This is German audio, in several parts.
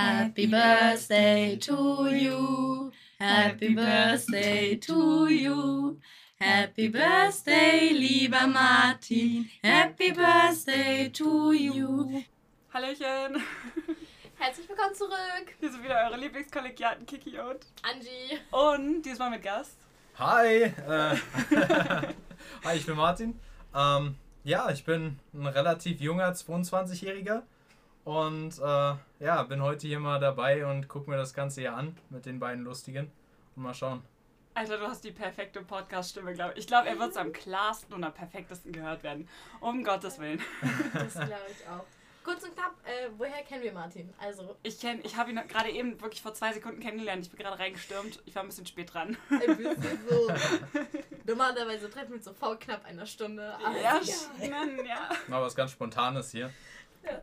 Happy birthday to you. Happy birthday to you. Happy birthday, lieber Martin. Happy birthday to you. Hallöchen. Herzlich willkommen zurück. Hier sind wieder eure Lieblingskollegiaten Kiki und Angie. Und diesmal mit Gast. Hi, äh, hi, ich bin Martin. Ähm, ja, ich bin ein relativ junger 22-Jähriger und äh, ja, bin heute hier mal dabei und guck mir das Ganze hier an mit den beiden Lustigen und mal schauen. Alter, du hast die perfekte Podcast-Stimme, glaube ich. Ich glaube, er wird so am klarsten und am perfektesten gehört werden. Um Gottes Willen. Das glaube ich auch. Kurz und knapp, äh, woher kennen wir Martin? Also, Ich kenne, ich habe ihn gerade eben wirklich vor zwei Sekunden kennengelernt. Ich bin gerade reingestürmt. Ich war ein bisschen spät dran. ein bisschen so. Normalerweise treffen wir uns so vor knapp einer Stunde. Aber ja, ja. Mann, ja. Mal was ganz Spontanes hier.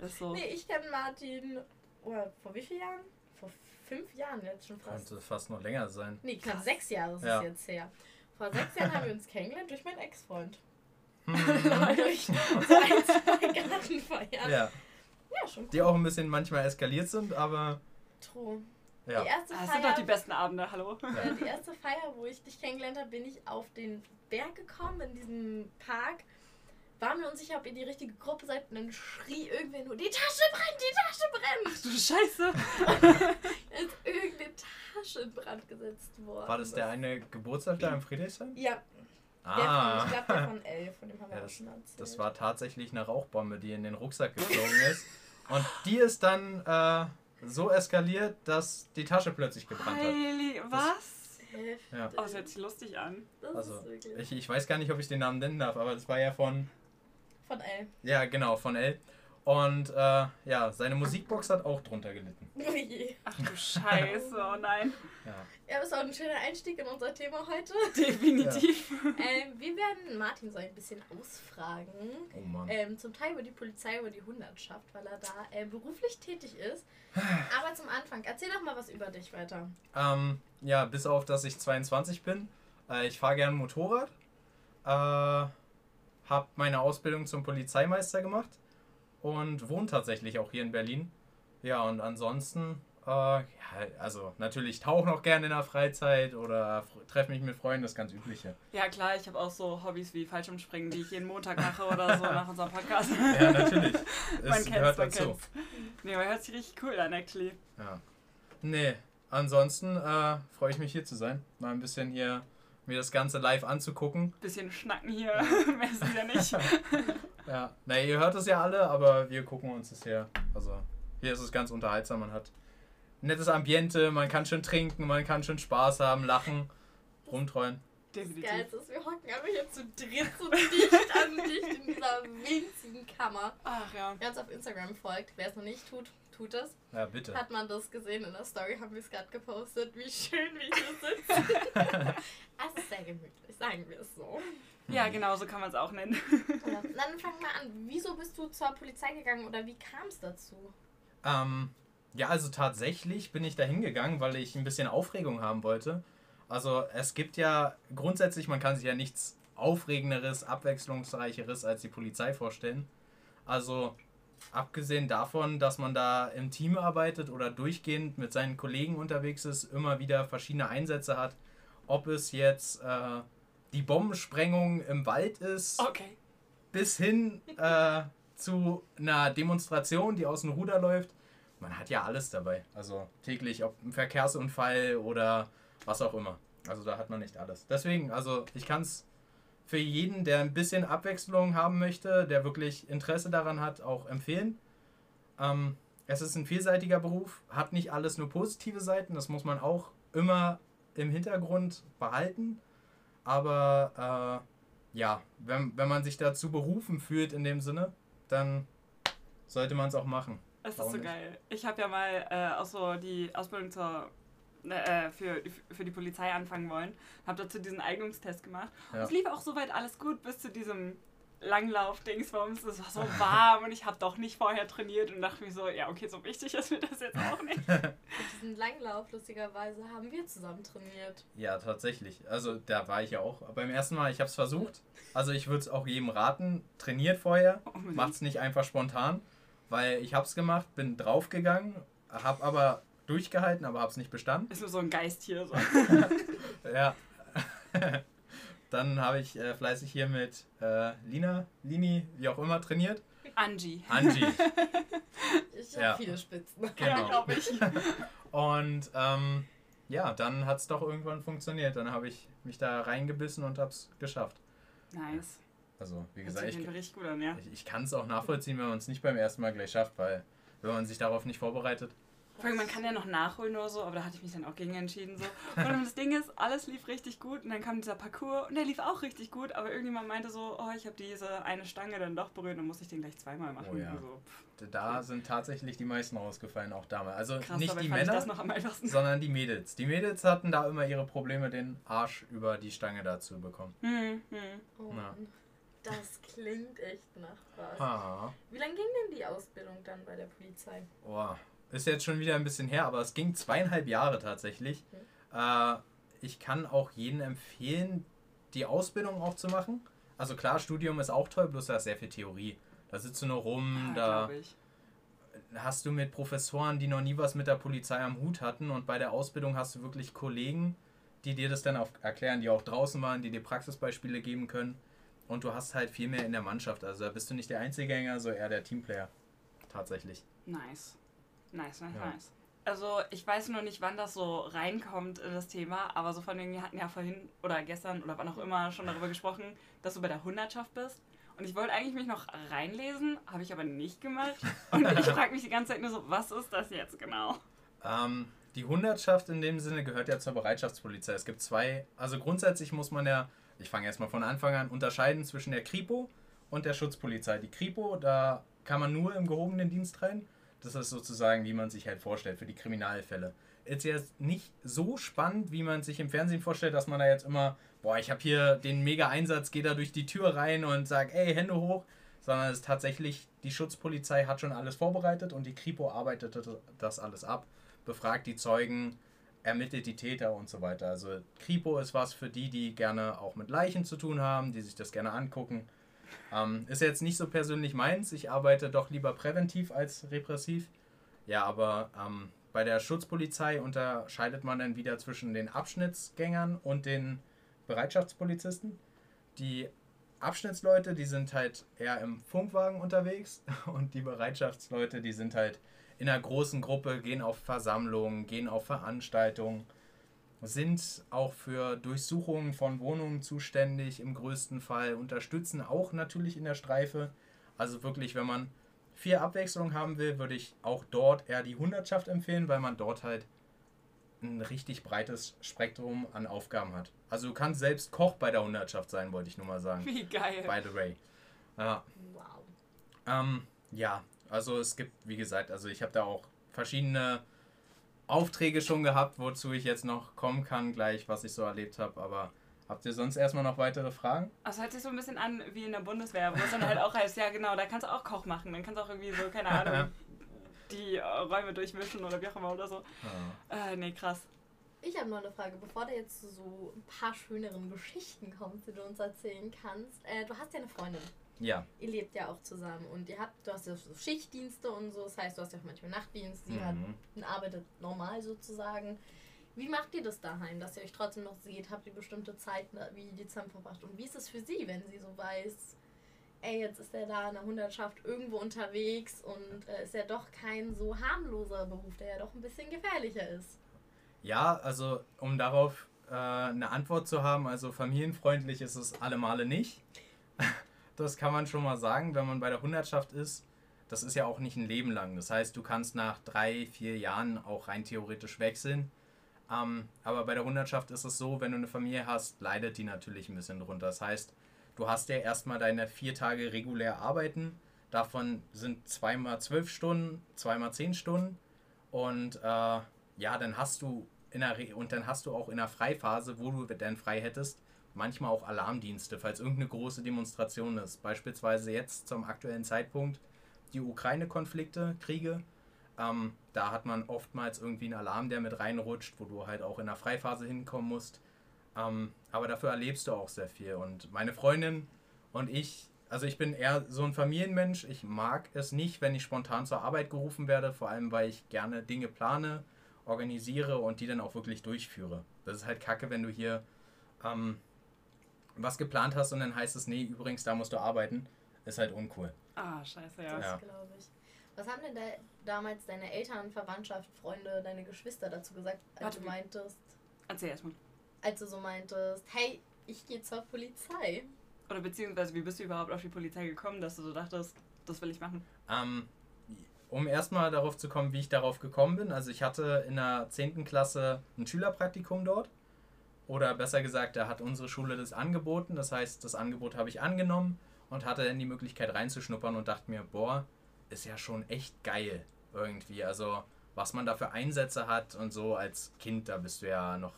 Ist so. Nee, ich kenne Martin. Oder vor wie vielen Jahren? Vor fünf Jahren jetzt schon fast. Könnte fast noch länger sein. Nee, knapp sechs Jahre ist Ja. es jetzt her. Vor sechs Jahren haben wir uns kennengelernt durch meinen Ex-Freund. Hm, durch so ein, zwei Gartenfeiern. ja, ja, schon die auch ein bisschen manchmal eskaliert sind, aber True. ja. Die erste Das Feier. sind doch die besten Abende, hallo. Äh, die erste Feier, wo ich dich kennengelernt habe, bin ich auf den Berg gekommen, in diesem Park. War mir unsicher, ob ihr die richtige Gruppe seid. Und dann schrie irgendwer nur, die Tasche brennt, die Tasche brennt. Du Scheiße. Ist irgendeine Tasche in Brand gesetzt worden. War das der eine Geburtstag da im Friedrichshain? Ja, der Ah. von, ich glaube der von L, von dem haben wir Ja, auch schon erzählt. Das war tatsächlich eine Rauchbombe, die in den Rucksack geflogen ist. Und die ist dann äh, so eskaliert, dass die Tasche plötzlich gebrannt hat. Heili, was? Ja. Oh, das hört sich lustig an. Das Also, ist wirklich. ich, ich weiß gar nicht, ob ich den Namen nennen darf, aber das war ja von, Von L. ja genau, von L. Und äh, ja, seine Musikbox hat auch drunter gelitten. Ach du Scheiße, oh nein. Ja. Ja, das ist auch ein schöner Einstieg in unser Thema heute. Definitiv. ähm, wir werden Martin so ein bisschen ausfragen. Oh Mann. Ähm, zum Teil über die Polizei, über die Hundertschaft, weil er da äh, beruflich tätig ist. Aber zum Anfang, erzähl doch mal was über dich weiter. Ähm, ja, bis auf, dass ich 22 bin. Äh, ich fahre gerne Motorrad. Äh, habe meine Ausbildung zum Polizeimeister gemacht und wohne tatsächlich auch hier in Berlin. Ja, und ansonsten, äh, ja, also natürlich tauche noch gerne in der Freizeit oder treffe mich mit Freunden, das ganz Übliche. Ja klar, ich habe auch so Hobbys wie Fallschirmspringen, die ich jeden Montag mache oder so nach unserem Podcast. Ja, natürlich. man Es kennt's, gehört man dazu. kennt's. Nee, aber hört sich richtig cool an, actually. Ja. Nee, ansonsten äh, freue ich mich hier zu sein. Mal ein bisschen hier mir das Ganze live anzugucken. Bisschen schnacken hier, mehr ist es ja nicht. Ja, na, ihr hört es ja alle, aber wir gucken uns das hier. Also, hier ist es ganz unterhaltsam. Man hat ein nettes Ambiente, man kann schön trinken, man kann schön Spaß haben, lachen, rumtreuen. Das. Geilste ist, wir hocken einfach hier zu dritt so dicht an dicht in dieser winzigen Kammer. Ach ja. Wer uns auf Instagram folgt, wer es noch nicht tut, tut es. Ja, bitte. Hat man das gesehen in der Story, haben wir es gerade gepostet, wie schön wir hier sitzen. es ist sehr gemütlich, sagen wir es so. Ja, genau, so kann man es auch nennen. Ja, Dann fang mal an. Wieso bist du zur Polizei gegangen oder wie kam es dazu? Ähm, ja, also tatsächlich bin ich da hingegangen, weil ich ein bisschen Aufregung haben wollte. Also es gibt ja grundsätzlich, man kann sich ja nichts Aufregenderes, Abwechslungsreicheres als die Polizei vorstellen. Also abgesehen davon, dass man da im Team arbeitet oder durchgehend mit seinen Kollegen unterwegs ist, immer wieder verschiedene Einsätze hat, ob es jetzt äh, die Bombensprengung im Wald ist, Okay. bis hin äh, zu einer Demonstration, die aus dem Ruder läuft. Man hat ja alles dabei. Also täglich, ob ein Verkehrsunfall oder was auch immer. Also da hat man nicht alles. Deswegen, also ich kann es für jeden, der ein bisschen Abwechslung haben möchte, der wirklich Interesse daran hat, auch empfehlen. Ähm, es ist ein vielseitiger Beruf, hat nicht alles nur positive Seiten, das muss man auch immer im Hintergrund behalten. Aber äh, ja, wenn, wenn man sich dazu berufen fühlt in dem Sinne, dann sollte man es auch machen. Es ist so nicht? geil. Ich habe ja mal äh, auch so die Ausbildung zur, äh, für, für die Polizei anfangen wollen. Habe dazu diesen Eignungstest gemacht. Und Ja. es lief auch soweit alles gut bis zu diesem Langlauf-Dingsbums. Es war so warm und ich habe doch nicht vorher trainiert und dachte mir so, ja, okay, so wichtig ist mir das jetzt auch nicht. Und diesen Langlauf, lustigerweise, haben wir zusammen trainiert. Ja, tatsächlich. Also da war ich ja auch beim ersten Mal, ich habe es versucht. Also ich würde es auch jedem raten, trainiert vorher, Unbedingt. macht es nicht einfach spontan, weil ich habe es gemacht, bin draufgegangen, hab aber durchgehalten, aber hab's nicht bestanden. Ist nur so ein Geist hier. So. Ja. Dann habe ich äh, fleißig hier mit äh, Lina, Lini, wie auch immer, trainiert. Angie. Angie. Ich habe Ja. viele Spitzen. Ja, Genau. glaube ich. Und ähm, ja, dann hat es doch irgendwann funktioniert. Dann habe ich mich da reingebissen und hab's geschafft. Nice. Also, wie Hört gesagt, ich, an, ja. ich, ich kann es auch nachvollziehen, wenn man es nicht beim ersten Mal gleich schafft, weil wenn man sich darauf nicht vorbereitet. Vor allem, man kann ja noch nachholen oder so, aber da hatte ich mich dann auch gegen entschieden. So. Und das Ding ist, alles lief richtig gut und dann kam dieser Parcours und der lief auch richtig gut, aber irgendjemand meinte so, oh, ich habe diese eine Stange dann doch berührt, dann musste ich den gleich zweimal machen. Oh ja. so, pff, Da sind tatsächlich die meisten rausgefallen, auch damals. Also krass, nicht die Männer, das noch am einfachsten. sondern die Mädels. Die Mädels hatten da immer ihre Probleme, den Arsch über die Stange da zu bekommen. Hm, hm. Oh, das klingt echt nach was. Ha. Wie lange ging denn die Ausbildung dann bei der Polizei? Boah, ist jetzt schon wieder ein bisschen her, aber es ging zweieinhalb Jahre tatsächlich. Äh, ich kann auch jedem empfehlen, die Ausbildung auch zu machen. Also klar, Studium ist auch toll, bloß da ist sehr viel Theorie. Da sitzt du nur rum, Ja, da hast du mit Professoren, die noch nie was mit der Polizei am Hut hatten und bei der Ausbildung hast du wirklich Kollegen, die dir das dann auch erklären, die auch draußen waren, die dir Praxisbeispiele geben können. Und du hast halt viel mehr in der Mannschaft. Also da bist du nicht der Einzelgänger, so eher der Teamplayer. Tatsächlich. Nice. Nice, nice, Ja. nice. Also ich weiß nur nicht, wann das so reinkommt in das Thema, aber so von denen, wir hatten ja vorhin oder gestern oder wann auch immer schon darüber gesprochen, dass du bei der Hundertschaft bist. Und ich wollte eigentlich mich noch reinlesen, habe ich aber nicht gemacht. Und ich frage mich die ganze Zeit nur so, was ist das jetzt genau? Ähm, die Hundertschaft in dem Sinne gehört ja zur Bereitschaftspolizei. Es gibt zwei, also grundsätzlich muss man ja, ich fange erstmal von Anfang an, unterscheiden zwischen der Kripo und der Schutzpolizei. Die Kripo, da kann man nur im gehobenen Dienst rein. Das ist sozusagen, wie man sich halt vorstellt, für die Kriminalfälle. Ist jetzt nicht so spannend, wie man sich im Fernsehen vorstellt, dass man da jetzt immer, boah, ich habe hier den Mega-Einsatz, gehe da durch die Tür rein und sag, ey, Hände hoch. Sondern es ist tatsächlich, die Schutzpolizei hat schon alles vorbereitet und die Kripo arbeitet das alles ab befragt die Zeugen, ermittelt die Täter und so weiter. Also Kripo ist was für die, die gerne auch mit Leichen zu tun haben, die sich das gerne angucken. Ähm, ist jetzt nicht so persönlich meins. Ich arbeite doch lieber präventiv als repressiv. Ja, aber ähm, bei der Schutzpolizei unterscheidet man dann wieder zwischen den Abschnittsgängern und den Bereitschaftspolizisten. Die Abschnittsleute, die sind halt eher im Funkwagen unterwegs und die Bereitschaftsleute, die sind halt in einer großen Gruppe, gehen auf Versammlungen, gehen auf Veranstaltungen, sind auch für Durchsuchungen von Wohnungen zuständig im größten Fall, unterstützen auch natürlich in der Streife. Also wirklich, wenn man viel Abwechslung haben will, würde ich auch dort eher die Hundertschaft empfehlen, weil man dort halt ein richtig breites Spektrum an Aufgaben hat. Also du kannst selbst Koch bei der Hundertschaft sein, wollte ich nur mal sagen. Wie geil. By the way. Ja, Wow. ähm, ja, also es gibt, wie gesagt, also ich habe da auch verschiedene Aufträge schon gehabt, wozu ich jetzt noch kommen kann, gleich, was ich so erlebt habe. Aber habt ihr sonst erstmal noch weitere Fragen? Also hört sich so ein bisschen an wie in der Bundeswehr, wo es dann halt auch heißt, ja genau, da kannst du auch Koch machen, dann kannst du auch irgendwie so, keine Ahnung, die äh, Räume durchmischen oder wie auch immer oder so. Äh, nee, krass. Ich habe noch eine Frage, bevor du jetzt zu so ein paar schöneren Geschichten kommst, die du uns erzählen kannst. Äh, du hast ja eine Freundin. Ja, Ihr lebt ja auch zusammen und ihr habt, du hast ja so Schichtdienste und so, das heißt, du hast ja auch manchmal Nachtdienst, sie hat Mhm. arbeitet normal sozusagen. Wie macht ihr das daheim, dass ihr euch trotzdem noch seht? Habt ihr bestimmte Zeiten, wie ihr die zusammen verbracht? Und wie ist es für sie, wenn sie so weiß, ey, jetzt ist er da in der Hundertschaft irgendwo unterwegs und äh, ist ja doch kein so harmloser Beruf, der ja doch ein bisschen gefährlicher ist. ja, also um darauf äh, eine Antwort zu haben, also familienfreundlich ist es alle Male nicht. Das kann man schon mal sagen, wenn man bei der Hundertschaft ist. Das ist ja auch nicht ein Leben lang. Das heißt, du kannst nach drei, vier Jahren auch rein theoretisch wechseln. Ähm, aber bei der Hundertschaft ist es so, wenn du eine Familie hast, leidet die natürlich ein bisschen drunter. Das heißt, du hast ja erstmal deine vier Tage regulär arbeiten. Davon sind zweimal zwölf Stunden, zweimal zehn Stunden. Und äh, ja, dann hast du in der Re und dann hast du auch in der Freiphase, wo du dann frei hättest, manchmal auch Alarmdienste, falls irgendeine große Demonstration ist. Beispielsweise jetzt zum aktuellen Zeitpunkt die Ukraine-Konflikte, Kriege. Ähm, da hat man oftmals irgendwie einen Alarm, der mit reinrutscht, wo du halt auch in der Freiphase hinkommen musst. Ähm, aber dafür erlebst du auch sehr viel. Und meine Freundin und ich, also ich bin eher so ein Familienmensch. Ich mag es nicht, wenn ich spontan zur Arbeit gerufen werde, vor allem weil ich gerne Dinge plane, organisiere und die dann auch wirklich durchführe. Das ist halt kacke, wenn du hier ähm, was geplant hast und dann heißt es, nee, übrigens, da musst du arbeiten. Ist halt uncool. Ah, scheiße, ja. Das Ja. glaube ich. Was haben denn da damals deine Eltern, Verwandtschaft, Freunde, deine Geschwister dazu gesagt, als Warte, du meintest, Erzähl erstmal. als du so meintest, hey, ich gehe zur Polizei? Oder beziehungsweise, wie bist du überhaupt auf die Polizei gekommen, dass du so dachtest, das will ich machen? Ähm, um erstmal darauf zu kommen, wie ich darauf gekommen bin. Also ich hatte in der 10. Klasse ein Schülerpraktikum dort. Oder besser gesagt, da hat unsere Schule das angeboten. Das heißt, das Angebot habe ich angenommen und hatte dann die Möglichkeit reinzuschnuppern und dachte mir, boah, ist ja schon echt geil irgendwie. Also was man da für Einsätze hat und so als Kind, da bist du ja noch,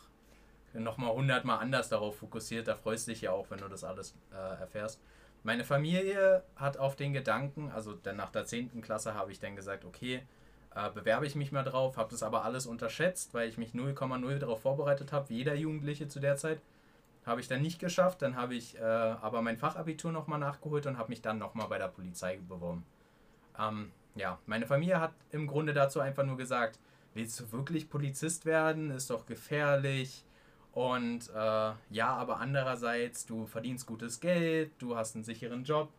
noch mal hundertmal anders darauf fokussiert. Da freust du dich ja auch, wenn du das alles äh, erfährst. Meine Familie hat auf den Gedanken, also dann nach der 10. Klasse habe ich dann gesagt, okay, äh, bewerbe ich mich mal drauf, habe das aber alles unterschätzt, weil ich mich 0,0 darauf vorbereitet habe, wie jeder Jugendliche zu der Zeit. Habe ich dann nicht geschafft, dann habe ich äh, aber mein Fachabitur nochmal nachgeholt und habe mich dann nochmal bei der Polizei beworben. Ähm, ja, meine Familie hat im Grunde dazu einfach nur gesagt, willst du wirklich Polizist werden? Ist doch gefährlich. Und äh, ja, aber andererseits, du verdienst gutes Geld, du hast einen sicheren Job.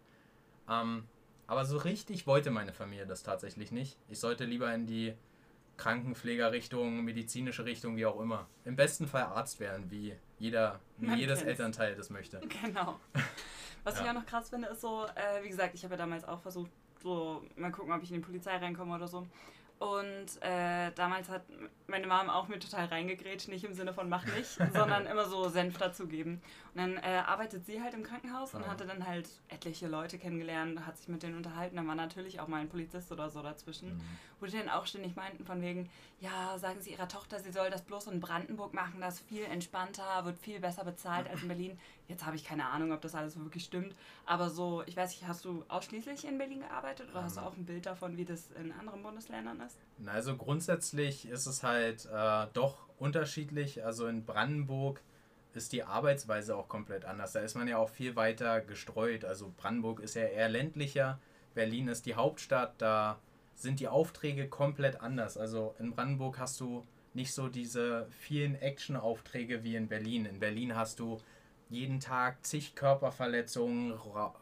Ähm, aber so richtig wollte meine Familie das tatsächlich nicht. Ich sollte lieber in die Krankenpflegerrichtung, medizinische Richtung, wie auch immer. Im besten Fall Arzt werden, wie jeder, wie Man jedes kennt's. Elternteil das möchte. Genau. Was ich Ja. auch noch krass finde, ist so, äh, wie gesagt, ich habe ja damals auch versucht, so mal gucken, ob ich in die Polizei reinkomme oder so. Und äh, damals hat meine Mom auch mir total reingegrätscht, nicht im Sinne von mach nicht, sondern immer so Senf dazugeben. Und dann äh, arbeitet sie halt im Krankenhaus und Ah. hatte dann halt etliche Leute kennengelernt, hat sich mit denen unterhalten. Dann war natürlich auch mal ein Polizist oder so dazwischen, Mhm. wo die dann auch ständig meinten von wegen, ja, sagen Sie Ihrer Tochter, sie soll das bloß in Brandenburg machen, das ist viel entspannter, wird viel besser bezahlt als in Berlin. Jetzt habe ich keine Ahnung, ob das alles so wirklich stimmt, aber so, ich weiß nicht, hast du ausschließlich in Berlin gearbeitet oder hast du auch ein Bild davon, wie das in anderen Bundesländern ist? Na, Also grundsätzlich ist es halt äh, doch unterschiedlich. Also in Brandenburg ist die Arbeitsweise auch komplett anders. Da ist man ja auch viel weiter gestreut. Also Brandenburg ist ja eher ländlicher. Berlin ist die Hauptstadt. Da sind die Aufträge komplett anders. Also in Brandenburg hast du nicht so diese vielen Action-Aufträge wie in Berlin. In Berlin hast du jeden Tag zig Körperverletzungen,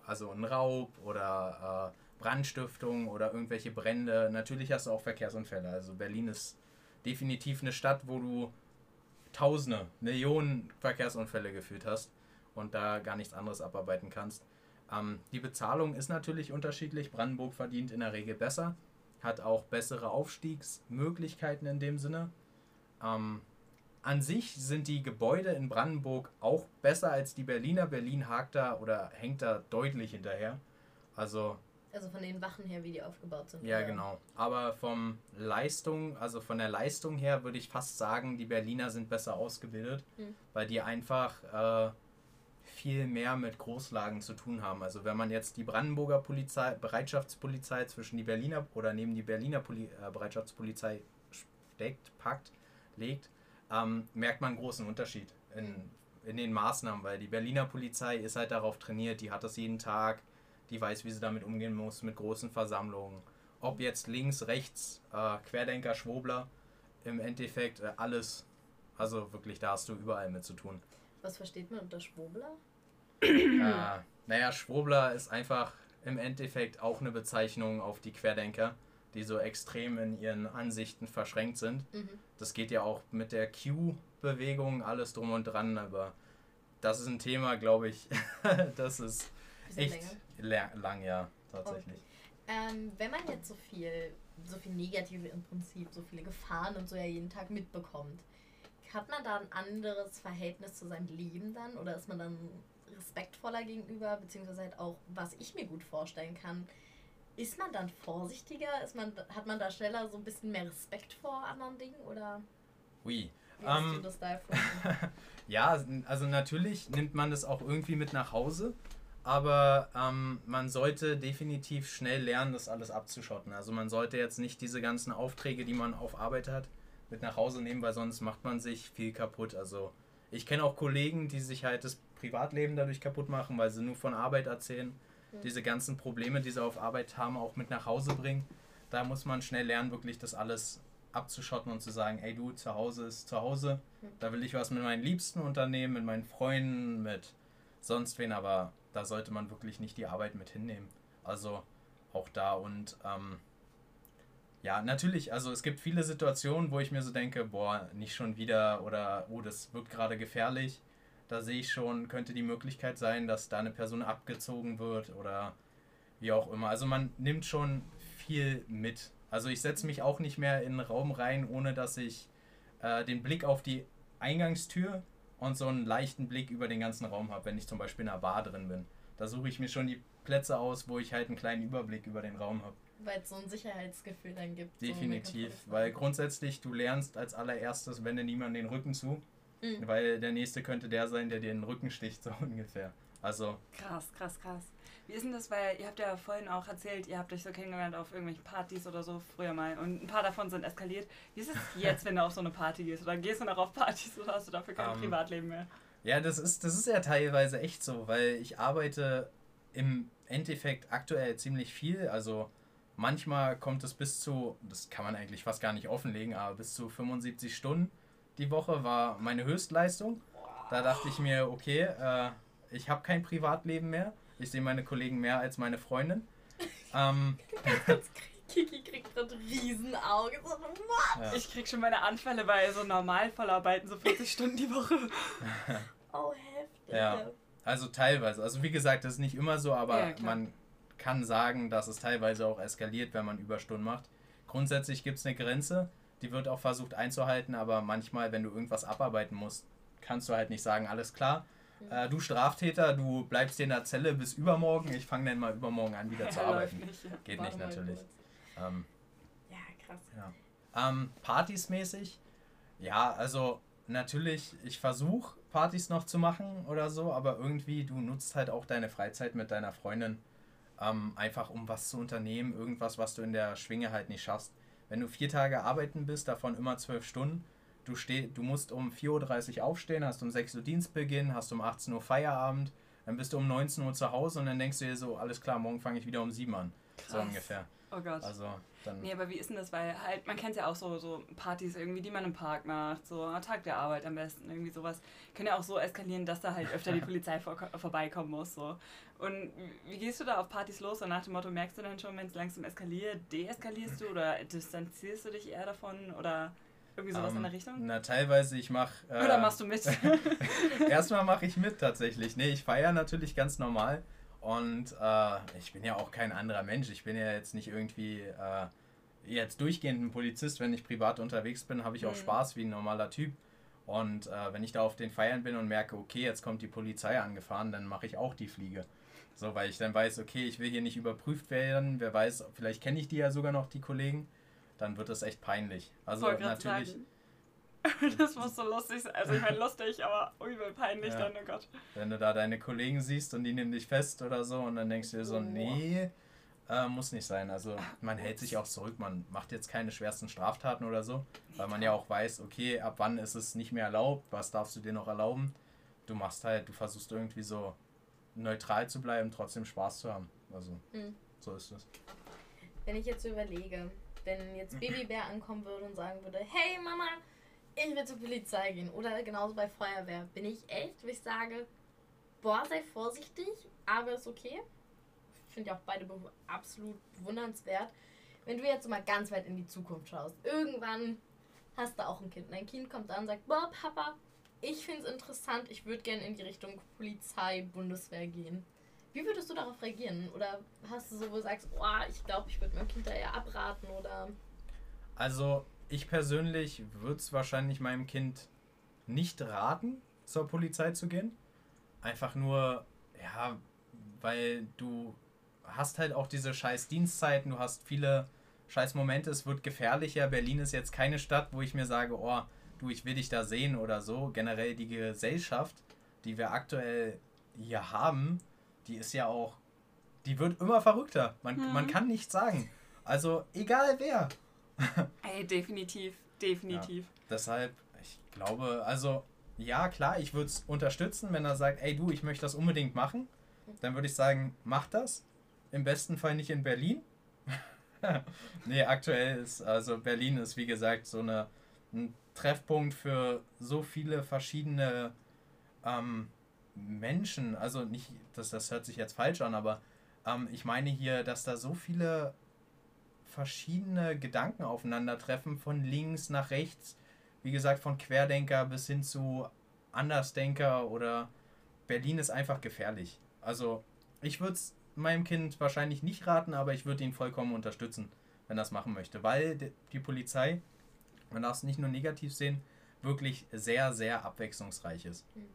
also ein Raub oder äh, Brandstiftung oder irgendwelche Brände. Natürlich hast du auch Verkehrsunfälle. Also Berlin ist definitiv eine Stadt, wo du Tausende, Millionen Verkehrsunfälle geführt hast und da gar nichts anderes abarbeiten kannst. Ähm, die Bezahlung ist natürlich unterschiedlich. Brandenburg verdient in der Regel besser, hat auch bessere Aufstiegsmöglichkeiten in dem Sinne. Ähm, an sich sind die Gebäude in Brandenburg auch besser als die Berliner. Berlin hakt da oder hängt da deutlich hinterher. Also Also von den Wachen her, wie die aufgebaut sind. ja, oder? genau. Aber vom Leistung, also von der Leistung her würde ich fast sagen, die Berliner sind besser ausgebildet, Mhm. weil die einfach äh, viel mehr mit Großlagen zu tun haben. Also wenn man jetzt die Brandenburger Polizei, Bereitschaftspolizei zwischen die Berliner oder neben die Berliner Poli äh, Bereitschaftspolizei steckt, packt, legt, ähm, merkt man einen großen Unterschied in, in den Maßnahmen, weil die Berliner Polizei ist halt darauf trainiert, die hat das jeden Tag, die weiß, wie sie damit umgehen muss, mit großen Versammlungen. Ob jetzt links, rechts, äh, Querdenker, Schwobler, im Endeffekt äh, alles. Also wirklich, da hast du überall mit zu tun. Was versteht man unter Schwurbler? äh, naja, Schwobler ist einfach im Endeffekt auch eine Bezeichnung auf die Querdenker, die so extrem in ihren Ansichten verschränkt sind. Mhm. Das geht ja auch mit der Q-Bewegung, alles drum und dran, aber das ist ein Thema, glaube ich, das ist echt länger. lang, ja, tatsächlich. Ähm, wenn man jetzt so viel, so viel Negative im Prinzip, so viele Gefahren und so ja jeden Tag mitbekommt, hat man da ein anderes Verhältnis zu seinem Leben dann? Oder ist man dann respektvoller gegenüber? Beziehungsweise halt auch, was ich mir gut vorstellen kann, ist man dann vorsichtiger? Ist man, hat man da schneller so ein bisschen mehr Respekt vor anderen Dingen? Oder Ui. wie hast Ähm, du das da? Ja, also natürlich nimmt man das auch irgendwie mit nach Hause, aber ähm, man sollte definitiv schnell lernen, das alles abzuschotten. Also man sollte jetzt nicht diese ganzen Aufträge, die man auf Arbeit hat, mit nach Hause nehmen, weil sonst macht man sich viel kaputt. Also ich kenne auch Kollegen, die sich halt das Privatleben dadurch kaputt machen, weil sie nur von Arbeit erzählen. diese ganzen Probleme, die sie auf Arbeit haben, auch mit nach Hause bringen. Da muss man schnell lernen, wirklich das alles abzuschotten und zu sagen, ey du, zu Hause ist zu Hause. Da will ich was mit meinen Liebsten unternehmen, mit meinen Freunden, mit sonst wen, aber da sollte man wirklich nicht die Arbeit mit hinnehmen. Also auch da und ähm, ja, natürlich, also es gibt viele Situationen, wo ich mir so denke, boah, nicht schon wieder oder oh, das wird gerade gefährlich. Da sehe ich schon, könnte die Möglichkeit sein, dass da eine Person abgezogen wird oder wie auch immer. Also man nimmt schon viel mit. Also ich setze mich auch nicht mehr in einen Raum rein, ohne dass ich äh, den Blick auf die Eingangstür und so einen leichten Blick über den ganzen Raum habe, wenn ich zum Beispiel in einer Bar drin bin. Da suche ich mir schon die Plätze aus, wo ich halt einen kleinen Überblick über den Raum habe. Weil es so ein Sicherheitsgefühl dann gibt. Definitiv, so weil grundsätzlich du lernst als allererstes, wende niemand den Rücken zu, mhm. weil der nächste könnte der sein, der dir den Rücken sticht, so ungefähr. Also. Krass, krass, krass. Wie ist denn das, weil ihr habt ja vorhin auch erzählt, ihr habt euch so kennengelernt auf irgendwelchen Partys oder so früher mal und ein paar davon sind eskaliert. Wie ist es jetzt, wenn du auf so eine Party gehst? Oder gehst du noch auf Partys oder hast du dafür kein um, ähm, Privatleben mehr? Ja, das ist, das ist ja teilweise echt so, weil ich arbeite im Endeffekt aktuell ziemlich viel. Also manchmal kommt es bis zu, das kann man eigentlich fast gar nicht offenlegen, aber bis zu 75 Stunden die Woche war meine Höchstleistung. Da dachte ich mir, okay, äh, ich habe kein Privatleben mehr. Ich sehe meine Kollegen mehr als meine Freundin. ähm, Kiki kriegt gerade Riesenaugen. Ja. Ich krieg schon meine Anfälle bei so Normalvollarbeiten, so 40 Stunden die Woche. oh, heftig. Ja, also teilweise. Also wie gesagt, das ist nicht immer so, aber ja, man kann sagen, dass es teilweise auch eskaliert, wenn man Überstunden macht. Grundsätzlich gibt es eine Grenze, die wird auch versucht einzuhalten, aber manchmal, wenn du irgendwas abarbeiten musst, kannst du halt nicht sagen, alles klar, äh, du Straftäter, du bleibst in der Zelle bis übermorgen. Ich fange dann mal übermorgen an, wieder zu arbeiten. Nicht, ja. Geht nicht natürlich. Ähm, ja, krass. Ja. Ähm, Partys mäßig, ja, also natürlich, ich versuche Partys noch zu machen oder so, aber irgendwie, du nutzt halt auch deine Freizeit mit deiner Freundin ähm, einfach um was zu unternehmen, irgendwas, was du in der Schwinge halt nicht schaffst. Wenn du vier Tage arbeiten bist, davon immer zwölf Stunden, du, steh, du musst um 4.30 Uhr aufstehen, hast um 6 Uhr Dienstbeginn, hast um 18 Uhr Feierabend, dann bist du um 19 Uhr zu Hause und dann denkst du dir so, alles klar, morgen fange ich wieder um 7 an. Krass. So ungefähr. Oh Gott. Also dann. Nee, aber wie ist denn das? Weil halt, man kennt ja auch so, so Partys irgendwie, die man im Park macht, so Tag der Arbeit am besten, irgendwie sowas. Können ja auch so eskalieren, dass da halt öfter die Polizei vor, vorbeikommen muss. So. Und wie gehst du da auf Partys los? Und nach dem Motto, merkst du dann schon, wenn es langsam eskaliert, deeskalierst du oder distanzierst du dich eher davon? Oder irgendwie sowas um, in der ähm, Richtung? Na, teilweise, ich mach. Äh, Oder machst du mit? erstmal mache ich mit tatsächlich. Nee, ich feiere natürlich ganz normal. Und äh, ich bin ja auch kein anderer Mensch. Ich bin ja jetzt nicht irgendwie äh, jetzt durchgehend ein Polizist. Wenn ich privat unterwegs bin, habe ich auch mhm. Spaß wie ein normaler Typ. Und äh, wenn ich da auf den Feiern bin und merke, okay, jetzt kommt die Polizei angefahren, dann mache ich auch die Fliege. So, weil ich dann weiß, okay, ich will hier nicht überprüft werden. Wer weiß, vielleicht kenne ich die ja sogar noch, die Kollegen dann wird es echt peinlich. Also natürlich. Sagen. Das muss so lustig sein. Also ich meine lustig, aber übel peinlich ja. dann, oh Gott. Wenn du da deine Kollegen siehst und die nehmen dich fest oder so und dann denkst du dir so, oh. nee, äh, muss nicht sein. Also man hält sich auch zurück, man macht jetzt keine schwersten Straftaten oder so, weil man ja auch weiß, okay, ab wann ist es nicht mehr erlaubt, was darfst du dir noch erlauben. Du machst halt, du versuchst irgendwie so neutral zu bleiben, trotzdem Spaß zu haben. Also mhm. so ist es. Wenn ich jetzt so überlege, wenn jetzt Babybär ankommen würde und sagen würde, hey Mama, ich will zur Polizei gehen oder genauso bei Feuerwehr, bin ich echt, wo ich sage, boah, sei vorsichtig, aber ist okay. Ich finde ja auch beide Berufe absolut bewundernswert. Wenn du jetzt mal ganz weit in die Zukunft schaust, irgendwann hast du auch ein Kind. Dein Kind kommt an und sagt, boah, Papa, ich finde es interessant, ich würde gerne in die Richtung Polizei, Bundeswehr gehen. Wie würdest du darauf reagieren? Oder hast du so, wo du sagst, oh, ich glaube, ich würde meinem Kind da eher abraten oder. Also, ich persönlich würde es wahrscheinlich meinem Kind nicht raten, zur Polizei zu gehen. Einfach nur, ja, weil du hast halt auch diese scheiß Dienstzeiten, du hast viele scheiß Momente, es wird gefährlicher. Berlin ist jetzt keine Stadt, wo ich mir sage, oh, du, ich will dich da sehen oder so. Generell die Gesellschaft, die wir aktuell hier haben, die ist ja auch, die wird immer verrückter. Man, mhm. man kann nichts sagen. Also egal wer. Ey, definitiv, definitiv. Ja, deshalb, ich glaube, also ja klar, ich würde es unterstützen, wenn er sagt, ey du, ich möchte das unbedingt machen. dann würde ich sagen, macht das. Im besten Fall nicht in Berlin. nee, aktuell ist, also Berlin ist wie gesagt so eine, ein Treffpunkt für so viele verschiedene ähm, Menschen. Also nicht, das, das hört sich jetzt falsch an, aber ähm, ich meine hier, dass da so viele verschiedene Gedanken aufeinandertreffen, von links nach rechts, wie gesagt, von Querdenker bis hin zu Andersdenker oder Berlin ist einfach gefährlich. Also ich würde es meinem Kind wahrscheinlich nicht raten, aber ich würde ihn vollkommen unterstützen, wenn er das machen möchte, weil die Polizei, man darf es nicht nur negativ sehen, wirklich sehr, sehr abwechslungsreich ist. Hm.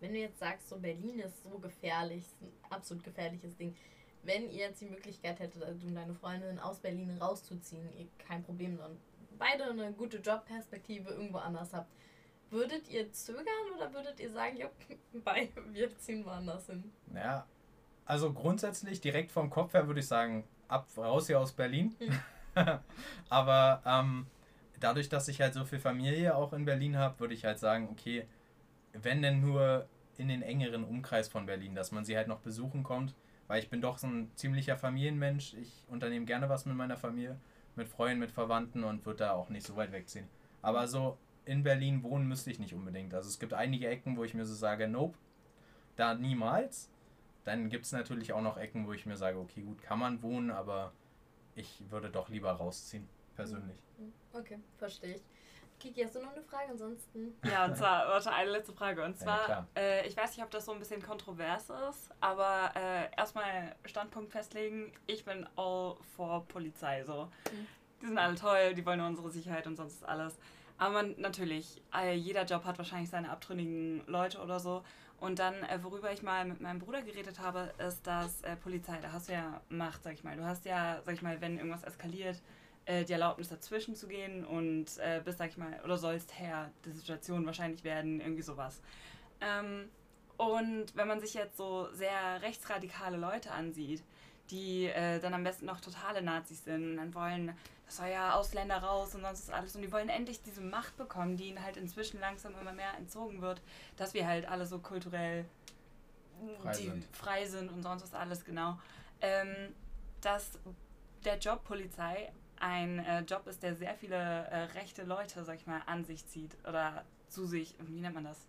Wenn du jetzt sagst, so Berlin ist so gefährlich, ein absolut gefährliches Ding, wenn ihr jetzt die Möglichkeit hättet, also deine Freundin aus Berlin rauszuziehen, ihr kein Problem, sondern beide eine gute Jobperspektive irgendwo anders habt, würdet ihr zögern oder würdet ihr sagen, ja, bei, wir ziehen woanders hin? Ja, also grundsätzlich direkt vom Kopf her würde ich sagen, ab raus hier aus Berlin. Hm. Aber ähm, dadurch, dass ich halt so viel Familie auch in Berlin habe, würde ich halt sagen, okay, wenn denn nur in den engeren Umkreis von Berlin, dass man sie halt noch besuchen kommt, weil ich bin doch so ein ziemlicher Familienmensch. Ich unternehme gerne was mit meiner Familie, mit Freunden, mit Verwandten und würde da auch nicht so weit wegziehen. Aber so in Berlin wohnen müsste ich nicht unbedingt. Also es gibt einige Ecken, wo ich mir so sage, nope, da niemals. Dann gibt es natürlich auch noch Ecken, wo ich mir sage, okay, gut, kann man wohnen, aber ich würde doch lieber rausziehen, persönlich. Mhm. Okay, verstehe ich. Kiki, hast du noch eine Frage? Ansonsten. Ja, und zwar, warte, eine letzte Frage. Und zwar, ja, äh, ich weiß nicht, ob das so ein bisschen kontrovers ist, aber äh, erstmal Standpunkt festlegen. Ich bin all for Polizei. So. Mhm. Die sind alle toll, die wollen nur unsere Sicherheit und sonst alles. Aber man, natürlich, äh, jeder Job hat wahrscheinlich seine abtrünnigen Leute oder so. Und dann, äh, worüber ich mal mit meinem Bruder geredet habe, ist, dass äh, Polizei, da hast du ja Macht, sag ich mal. Du hast ja, sag ich mal, wenn irgendwas eskaliert, äh, die Erlaubnis dazwischen zu gehen und äh, bist, sag ich mal, oder sollst Herr der Situation wahrscheinlich werden, irgendwie sowas. Ähm, und wenn man sich jetzt so sehr rechtsradikale Leute ansieht, die äh, dann am besten noch totale Nazis sind und dann wollen, das soll ja Ausländer raus und sonst ist alles und die wollen endlich diese Macht bekommen, die ihnen halt inzwischen langsam immer mehr entzogen wird, dass wir halt alle so kulturell frei, sind. frei sind und sonst was alles, genau. Ähm, dass der Job Polizei ein äh, Job ist, der sehr viele äh, rechte Leute, sag ich mal, an sich zieht oder zu sich, wie nennt man das?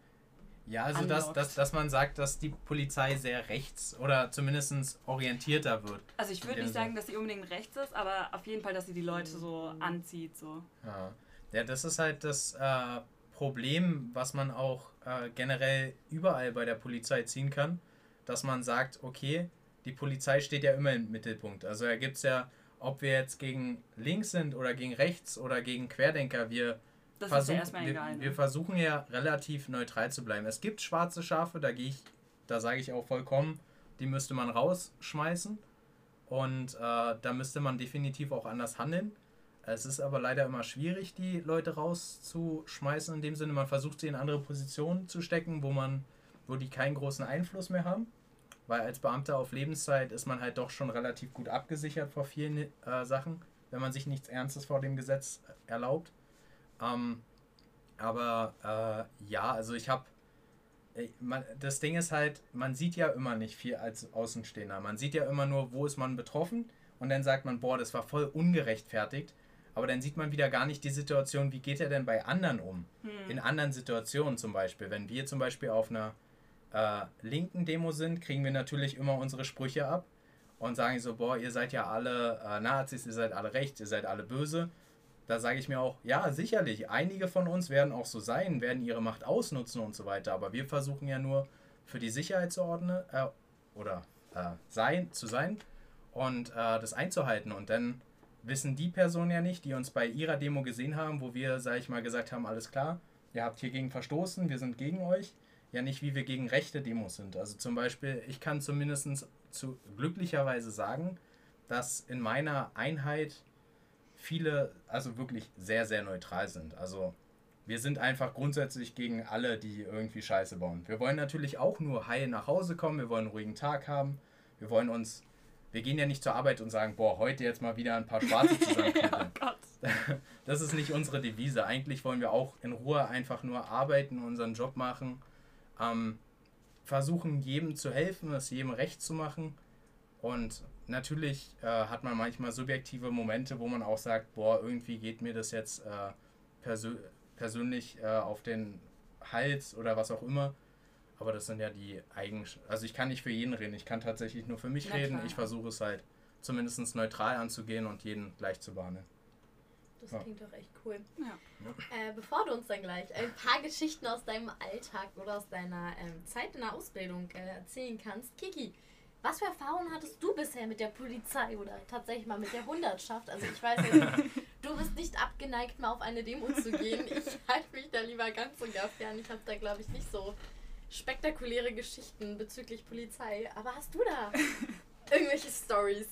Ja, also dass, dass, dass man sagt, dass die Polizei sehr rechts oder zumindest orientierter wird. Also ich würde nicht sagen, dass sie unbedingt rechts ist, aber auf jeden Fall, dass sie die Leute so anzieht. So. Ja. ja, das ist halt das äh, Problem, was man auch äh, generell überall bei der Polizei ziehen kann, dass man sagt, okay, die Polizei steht ja immer im Mittelpunkt. Also da gibt es ja, ob wir jetzt gegen links sind oder gegen rechts oder gegen Querdenker, wir das versuch, ja erstmal egal. Wir, ne? wir, versuchen ja relativ neutral zu bleiben. Es gibt schwarze Schafe, da gehe ich, da sage ich auch vollkommen, die müsste man rausschmeißen. Und äh, da müsste man definitiv auch anders handeln. Es ist aber leider immer schwierig, die Leute rauszuschmeißen, in dem Sinne, man versucht sie in andere Positionen zu stecken, wo man, wo die keinen großen Einfluss mehr haben. Weil als Beamter auf Lebenszeit ist man halt doch schon relativ gut abgesichert vor vielen äh, Sachen, wenn man sich nichts Ernstes vor dem Gesetz erlaubt. Ähm, aber äh, ja, also ich habe. Äh, das Ding ist halt, man sieht ja immer nicht viel als Außenstehender. Man sieht ja immer nur, wo ist man betroffen und dann sagt man, boah, das war voll ungerechtfertigt. Aber dann sieht man wieder gar nicht die Situation, wie geht er denn bei anderen um? Hm. In anderen Situationen zum Beispiel. Wenn wir zum Beispiel auf einer äh, linken Demo sind, kriegen wir natürlich immer unsere Sprüche ab und sagen so, boah, ihr seid ja alle äh, Nazis, ihr seid alle rechts, ihr seid alle böse. Da sage ich mir auch, ja, sicherlich, einige von uns werden auch so sein, werden ihre Macht ausnutzen und so weiter, aber wir versuchen ja nur für die Sicherheit zu ordnen äh, oder äh, sein, zu sein und äh, das einzuhalten und dann wissen die Personen ja nicht, die uns bei ihrer Demo gesehen haben, wo wir, sage ich mal, gesagt haben, alles klar, ihr habt hier gegen verstoßen, wir sind gegen euch, ja nicht, wie wir gegen rechte Demos sind. Also zum Beispiel, ich kann zumindest zu glücklicherweise sagen, dass in meiner Einheit viele also wirklich sehr, sehr neutral sind. Also wir sind einfach grundsätzlich gegen alle, die irgendwie Scheiße bauen. Wir wollen natürlich auch nur heil nach Hause kommen, wir wollen einen ruhigen Tag haben, wir wollen uns, wir gehen ja nicht zur Arbeit und sagen, boah, heute jetzt mal wieder ein paar Schwarze zusammenknüppeln. oh das ist nicht unsere Devise. Eigentlich wollen wir auch in Ruhe einfach nur arbeiten, unseren Job machen. Ähm, versuchen, jedem zu helfen, es jedem recht zu machen. Und natürlich äh, hat man manchmal subjektive Momente, wo man auch sagt, boah, irgendwie geht mir das jetzt äh, persö persönlich äh, auf den Hals oder was auch immer. Aber das sind ja die Eigenschaften. Also ich kann nicht für jeden reden, ich kann tatsächlich nur für mich Na reden. klar. Ich versuche es halt zumindest neutral anzugehen und jeden gleich zu behandeln. Das Ja. klingt doch echt cool. Ja. Äh, bevor du uns dann gleich ein paar Geschichten aus deinem Alltag oder aus deiner ähm, Zeit in der Ausbildung äh, erzählen kannst, Kiki, was für Erfahrungen hattest du bisher mit der Polizei oder tatsächlich mal mit der Hundertschaft? Also ich weiß ja, du bist nicht abgeneigt, mal auf eine Demo zu gehen. Ich halte mich da lieber ganz und gar fern. Ich habe da, glaube ich, nicht so spektakuläre Geschichten bezüglich Polizei. Aber hast du da irgendwelche Stories?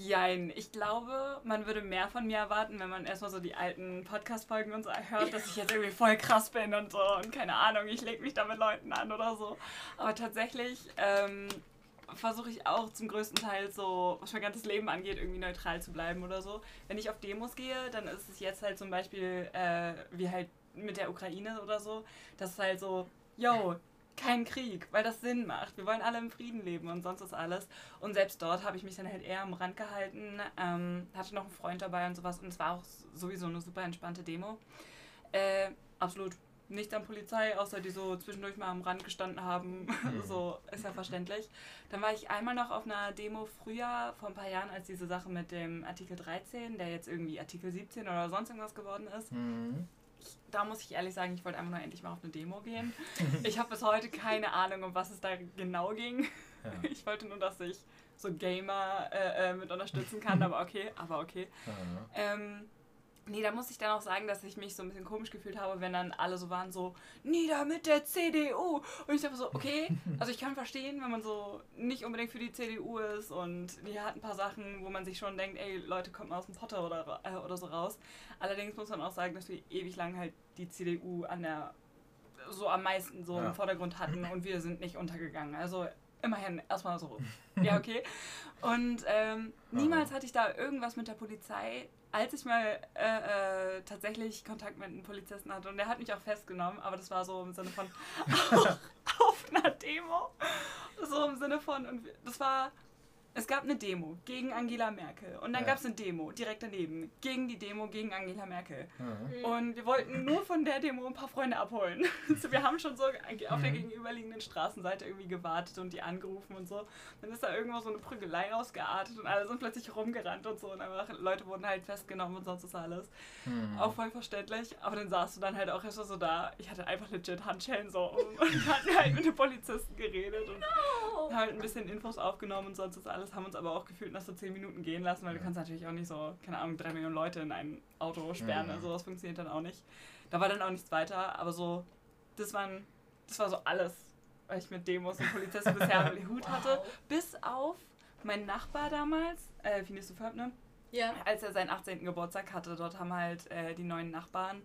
Jein, ich glaube, man würde mehr von mir erwarten, wenn man erstmal so die alten Podcast-Folgen und so hört, dass ich jetzt irgendwie voll krass bin und so und keine Ahnung, ich lege mich da mit Leuten an oder so. Aber tatsächlich ähm, versuche ich auch zum größten Teil so, was mein ganzes Leben angeht, irgendwie neutral zu bleiben oder so. Wenn ich auf Demos gehe, dann ist es jetzt halt zum Beispiel äh, wie halt mit der Ukraine oder so, das ist halt so, yo, kein Krieg, weil das Sinn macht. Wir wollen alle im Frieden leben und sonst ist alles. Und selbst dort habe ich mich dann halt eher am Rand gehalten, ähm, hatte noch einen Freund dabei und sowas und es war auch sowieso eine super entspannte Demo. Äh, absolut nichts an Polizei, außer die so zwischendurch mal am Rand gestanden haben. so ist ja verständlich. Dann war ich einmal noch auf einer Demo früher, vor ein paar Jahren, als diese Sache mit dem Artikel 13, der jetzt irgendwie Artikel 17 oder sonst irgendwas geworden ist. Ich, da muss ich ehrlich sagen, ich wollte einfach nur endlich mal auf eine Demo gehen. Ich habe bis heute keine Ahnung, um was es da genau ging. Ja. Ich wollte nur, dass ich so Gamer äh, äh, mit unterstützen kann, aber okay, aber okay. Ja. Ähm, nee, da muss ich dann auch sagen, dass ich mich so ein bisschen komisch gefühlt habe, wenn dann alle so waren, so, nieder mit der CDU. Und ich dachte so, okay, also ich kann verstehen, wenn man so nicht unbedingt für die CDU ist und die hat ein paar Sachen, wo man sich schon denkt, ey, Leute, kommt mal aus dem Potter oder, äh, oder so raus. Allerdings muss man auch sagen, dass wir ewig lang halt die CDU an der, so am meisten so Ja. im Vordergrund hatten und wir sind nicht untergegangen. Also immerhin erstmal so. Ja, okay. Und ähm, niemals hatte ich da irgendwas mit der Polizei, als ich mal äh, äh, tatsächlich Kontakt mit einem Polizisten hatte. Und der hat mich auch festgenommen, aber das war so im Sinne von auf, auf einer Demo. So im Sinne von, und das war, es gab eine Demo gegen Angela Merkel. Und dann Ja. gab es eine Demo direkt daneben gegen die Demo gegen Angela Merkel. Ja. Und wir wollten nur von der Demo ein paar Freunde abholen. Also wir haben schon so auf der Mhm. gegenüberliegenden Straßenseite irgendwie gewartet und die angerufen und so. Dann ist da irgendwo so eine Prügelei ausgeartet und alle sind plötzlich rumgerannt und so. Und einfach Leute wurden halt festgenommen und sonst ist alles. Hm. Auch voll verständlich. Aber dann saßt du dann halt auch erst so da. Ich hatte einfach legit Handschellen so um und hatten halt mit den Polizisten geredet und Oh. halt ein bisschen Infos aufgenommen und sonst ist alles, haben uns aber auch gefühlt nach so 10 Minuten gehen lassen, weil du Ja. kannst natürlich auch nicht so, keine Ahnung, drei Millionen Leute in ein Auto sperren, Mhm. also das funktioniert dann auch nicht. Da war dann auch nichts weiter, aber so, das waren, das war so alles, weil ich mit Demos und Polizisten bisher am Hut hatte, Wow. bis auf mein Nachbar damals, äh, Finis Förbne, Ja. als er seinen 18. Geburtstag hatte, dort haben halt äh, die neuen Nachbarn.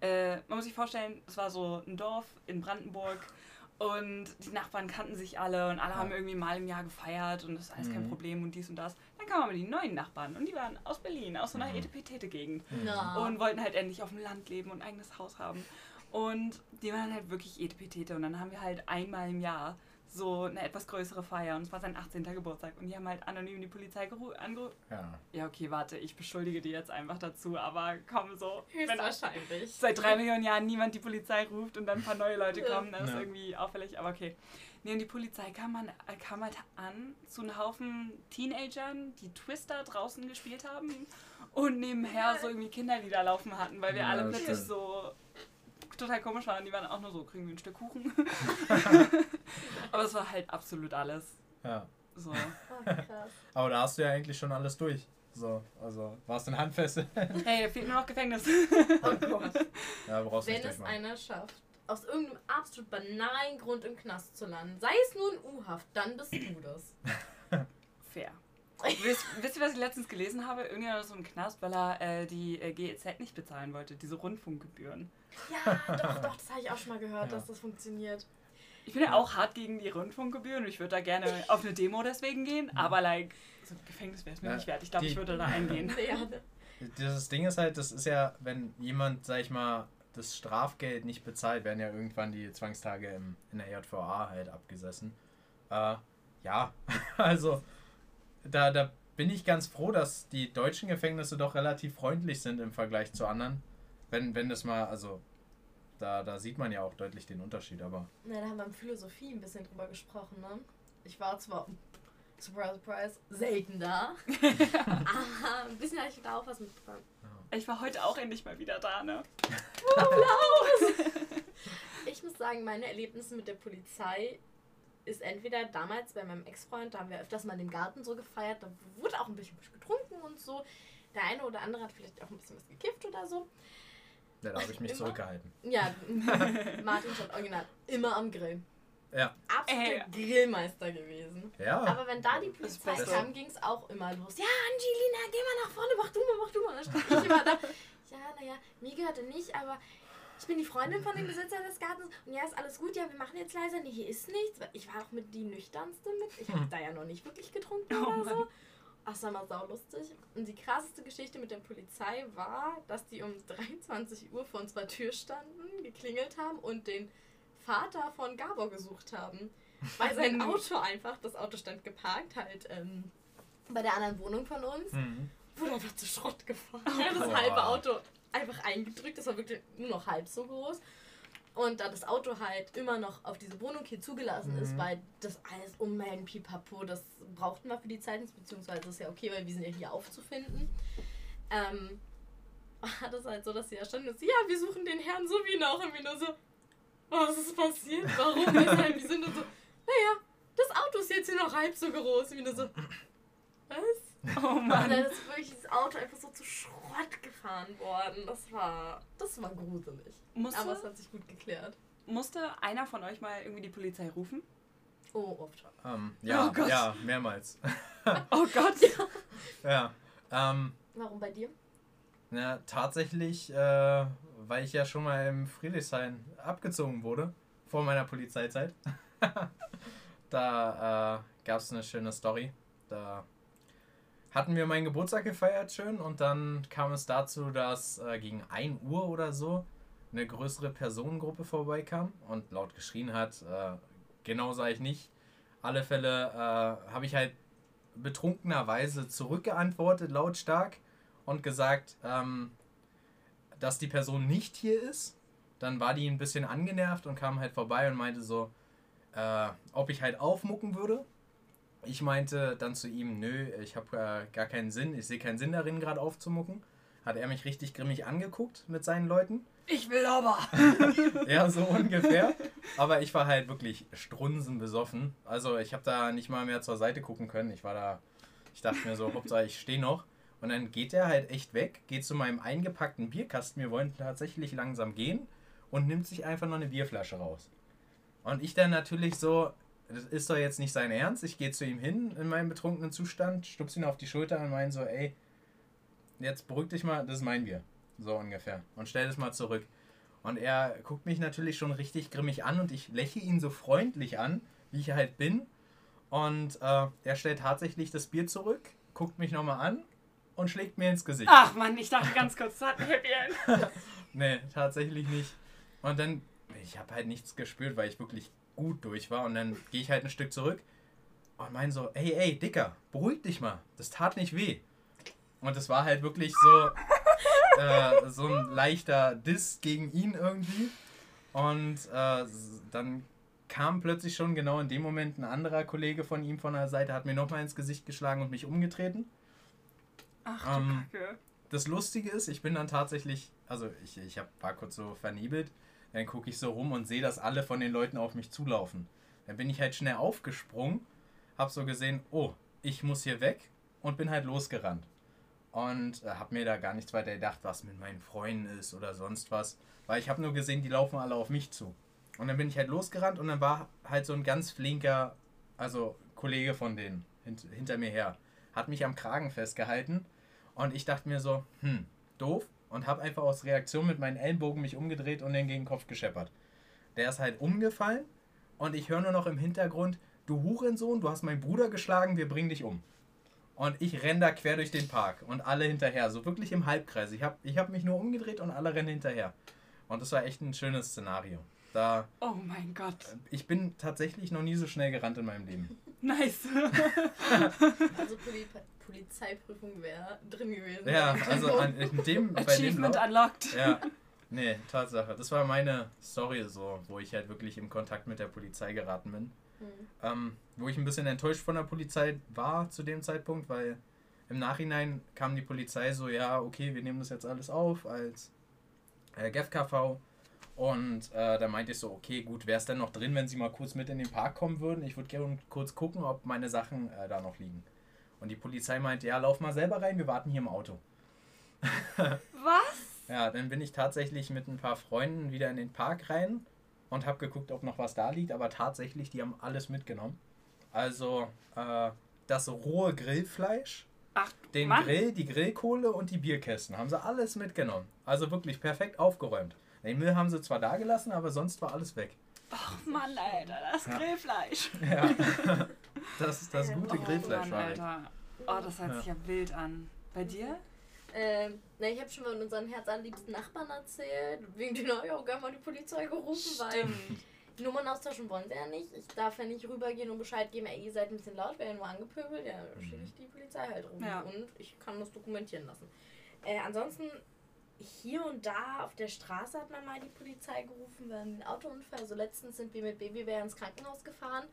Äh, man muss sich vorstellen, es war so ein Dorf in Brandenburg und die Nachbarn kannten sich alle und alle Ja. haben irgendwie mal im Jahr gefeiert und das ist alles kein Mhm. Problem und dies und das. Dann kamen aber die neuen Nachbarn und die waren aus Berlin, aus so einer Mhm. Etepetete-Gegend Na. und wollten halt endlich auf dem Land leben und ein eigenes Haus haben. Und die waren halt wirklich Etepetete und dann haben wir halt einmal im Jahr so eine etwas größere Feier und es war sein 18. Geburtstag und die haben halt anonym die Polizei geru- angerufen. Ja. Ja, okay, warte, ich beschuldige die jetzt einfach dazu, aber komm so. Wenn Höchstwahrscheinlich. seit drei Millionen Jahren niemand die Polizei ruft und dann ein paar neue Leute kommen, dann ist Ja. irgendwie auffällig, aber okay. Nee, und die Polizei kam, man, äh, kam halt an zu einem Haufen Teenagern, die Twister draußen gespielt haben und nebenher so irgendwie Kinderlieder laufen hatten, weil wir Ja, alle das plötzlich so total komisch waren. Die waren auch nur so, kriegen wir ein Stück Kuchen. aber es war halt absolut alles. ja. So. Oh, krass. Aber da hast du ja eigentlich schon alles durch. So, also warst in Handfeste. Hey, fehlt nur noch Gefängnis. Oh Gott. ja, brauchst du Wenn es einer schafft, aus irgendeinem absolut banalen Grund im Knast zu landen, sei es nur in U-Haft, dann bist du das. Fair. Wisst, wisst ihr, was ich letztens gelesen habe? Irgendjemand ist so im Knast, weil er äh, die äh, GEZ nicht bezahlen wollte, diese Rundfunkgebühren. Ja, doch, doch, das habe ich auch schon mal gehört, Ja. dass das funktioniert. Ich bin ja auch hart gegen die Rundfunkgebühren und ich würde da gerne auf eine Demo deswegen gehen, aber like, so ein Gefängnis wäre es mir Ja, nicht wert. Ich glaube, ich würde da eingehen. Ja, Das Ding ist halt, das ist ja, wenn jemand, sag ich mal, das Strafgeld nicht bezahlt, werden ja irgendwann die Zwangstage im, in der JVA halt abgesessen. Äh, ja, also da, da bin ich ganz froh, dass die deutschen Gefängnisse doch relativ freundlich sind im Vergleich zu anderen. Wenn, wenn das mal, also da, da sieht man ja auch deutlich den Unterschied, aber. Na, da haben wir in Philosophie ein bisschen drüber gesprochen, ne? Ich war zwar, surprise, surprise, selten da. aber ein bisschen habe ich da auch was mitbekommen. Ich war heute auch endlich mal wieder da, ne? Ich muss sagen, meine Erlebnisse mit der Polizei ist entweder damals bei meinem Ex-Freund, da haben wir öfters mal in dem Garten so gefeiert, da wurde auch ein bisschen getrunken und so. Der eine oder andere hat vielleicht auch ein bisschen was gekifft oder so. Ja, da habe ich mich Immer? zurückgehalten. Ja, Martin stand original immer am Grill. Ja. Absoluter Ey. Grillmeister gewesen. Ja. Aber wenn da die Polizei kam, ging es auch immer los. Ja, Angelina, geh mal nach vorne, mach du mal, mach du mal. Dann stand ich immer da. Ja, naja, mir gehört er nicht, aber ich bin die Freundin von dem Besitzer des Gartens. Und ja, ist alles gut. Ja, wir machen jetzt leiser. Nee, hier ist nichts. Ich war auch mit die nüchternste mit. Ich habe da ja noch nicht wirklich getrunken Oh oder so. Ach, das war mal saulustig. Und die krasseste Geschichte mit der Polizei war, dass die um 23 Uhr vor unserer Tür standen, geklingelt haben und den Vater von Gabor gesucht haben. Weil sein Auto einfach, das Auto stand geparkt, halt ähm, bei der anderen Wohnung von uns, Mhm. wurde einfach zu Schrott gefahren. Hat das halbe Auto einfach eingedrückt, das war wirklich nur noch halb so groß. Und da das Auto halt immer noch auf diese Wohnung hier zugelassen ist, Mhm. weil das alles ummelden, pipapo, das brauchten wir für die Zeit beziehungsweise das ist ja okay, weil wir sind ja hier aufzufinden. Ähm, war das halt so, dass sie da standen und so, ja, wir suchen den Herrn so wie noch. Und wir nur so, was ist passiert? Warum? Weshalb? Wir sind nur so, naja, das Auto ist jetzt hier noch halb so groß. Und wir nur so, was? Oh Und Mann. dann ist wirklich das Auto einfach so zu Schrott gefahren worden. Das war, das war gruselig. Musste, Aber es hat sich gut geklärt. musste einer von euch mal irgendwie die Polizei rufen? Oh, oft schon. Ähm, ja, Oh Gott. ja, mehrmals. Oh Gott. ja. Ähm, Warum bei dir? na, tatsächlich, äh, weil ich ja schon mal im Friedrichshain abgezogen wurde, vor meiner Polizeizeit. da äh, gab es eine schöne Story. Da hatten wir meinen Geburtstag gefeiert schön und dann kam es dazu, dass äh, gegen 1 Uhr oder so eine größere Personengruppe vorbeikam und laut geschrien hat. Äh, genau sah ich nicht. Alle Fälle äh, habe ich halt betrunkenerweise zurückgeantwortet, lautstark, und gesagt, ähm, dass die Person nicht hier ist. Dann war die ein bisschen angenervt und kam halt vorbei und meinte so, äh, ob ich halt aufmucken würde. Ich meinte dann zu ihm, nö, ich habe äh, gar keinen Sinn, ich sehe keinen Sinn darin, gerade aufzumucken. Hat er mich richtig grimmig angeguckt mit seinen Leuten. Ich will aber. Ja, so ungefähr. Aber ich war halt wirklich strunzenbesoffen. Also ich habe da nicht mal mehr zur Seite gucken können. Ich war da, ich dachte mir so, Hauptsache ich stehe noch. Und dann geht er halt echt weg, geht zu meinem eingepackten Bierkasten. Wir wollen tatsächlich langsam gehen und nimmt sich einfach noch eine Bierflasche raus. Und ich dann natürlich so, das ist doch jetzt nicht sein Ernst. Ich gehe zu ihm hin in meinem betrunkenen Zustand, stups ihn auf die Schulter und meine so, ey, jetzt beruhig dich mal, das ist mein Bier. So ungefähr. Und stell das mal zurück. Und er guckt mich natürlich schon richtig grimmig an und ich lächle ihn so freundlich an, wie ich halt bin. Und äh, er stellt tatsächlich das Bier zurück, guckt mich nochmal an und schlägt mir ins Gesicht. Ach Mann, ich dachte ganz kurz, das hat ein Happy End. Nee, tatsächlich nicht. Und dann, ich habe halt nichts gespürt, weil ich wirklich gut durch war. Und dann gehe ich halt ein Stück zurück und meine so, ey, ey, Dicker, beruhig dich mal. Das tat nicht weh. Und es war halt wirklich so, äh, so ein leichter Diss gegen ihn irgendwie. Und äh, dann kam plötzlich schon genau in dem Moment ein anderer Kollege von ihm von der Seite, hat mir nochmal ins Gesicht geschlagen und mich umgetreten. Ach du Ähm, Kacke. Das Lustige ist, ich bin dann tatsächlich, also ich, ich hab, war kurz so vernebelt, dann gucke ich so rum und sehe, dass alle von den Leuten auf mich zulaufen. Dann bin ich halt schnell aufgesprungen, hab so gesehen, oh, ich muss hier weg und bin halt losgerannt. Und äh, hab mir da gar nichts weiter gedacht, was mit meinen Freunden ist oder sonst was. Weil ich habe nur gesehen, die laufen alle auf mich zu. Und dann bin ich halt losgerannt und dann war halt so ein ganz flinker, also Kollege von denen hint, hinter mir her. Hat mich am Kragen festgehalten und ich dachte mir so, hm, doof. Und habe einfach aus Reaktion mit meinen Ellenbogen mich umgedreht und den gegen den Kopf gescheppert. Der ist halt umgefallen und ich höre nur noch im Hintergrund, du Hurensohn, du hast meinen Bruder geschlagen, wir bringen dich um. Und ich renne da quer durch den Park und alle hinterher, so wirklich im Halbkreis. Ich habe ich hab mich nur umgedreht und alle rennen hinterher. Und das war echt ein schönes Szenario. Da, Oh mein Gott. ich bin tatsächlich noch nie so schnell gerannt in meinem Leben. Nice. Also Poli Polizeiprüfung wäre drin gewesen. Ja, also an, in dem, bei dem Achievement Lauf, unlocked. Ja, nee, Tatsache. Das war meine Story so, wo ich halt wirklich im Kontakt mit der Polizei geraten bin. Hm. Ähm, wo ich ein bisschen enttäuscht von der Polizei war zu dem Zeitpunkt, weil im Nachhinein kam die Polizei so, ja, okay, wir nehmen das jetzt alles auf als äh, GFKV. Und äh, da meinte ich so, okay, gut, wäre es denn noch drin, wenn sie mal kurz mit in den Park kommen würden? Ich würde gerne kurz gucken, ob meine Sachen äh, da noch liegen. Und die Polizei meinte, ja, lauf mal selber rein, wir warten hier im Auto. Was? Ja, dann bin ich tatsächlich mit ein paar Freunden wieder in den Park rein und habe geguckt, ob noch was da liegt. Aber tatsächlich, die haben alles mitgenommen. Also äh, das rohe Grillfleisch, Ach, den Mann. Grill, die Grillkohle und die Bierkästen haben sie alles mitgenommen. Also wirklich perfekt aufgeräumt. Den Müll haben sie zwar da gelassen, aber sonst war alles weg. Ach Mann, Alter, das Ja. Grillfleisch. Ja, das, das gute Oh Grillfleisch Mann, war weg. Alter. Oh, das hört Ja. sich ja wild an. Bei dir? Ähm, na, ich habe schon mal unseren herzallerliebsten Nachbarn erzählt. Wegen denen habe ich auch gerne mal die Polizei gerufen, weil Nummern austauschen wollen sie ja nicht. Ich darf ja nicht rübergehen und Bescheid geben, ey, ihr seid ein bisschen laut, werden nur angepöbelt. Ja, dann schicke ich die Polizei halt rum. Ja. Und ich kann das dokumentieren lassen. Äh, ansonsten, hier und da auf der Straße hat man mal die Polizei gerufen wegen einem Autounfall. Also letztens sind wir mit Babybär ins Krankenhaus gefahren.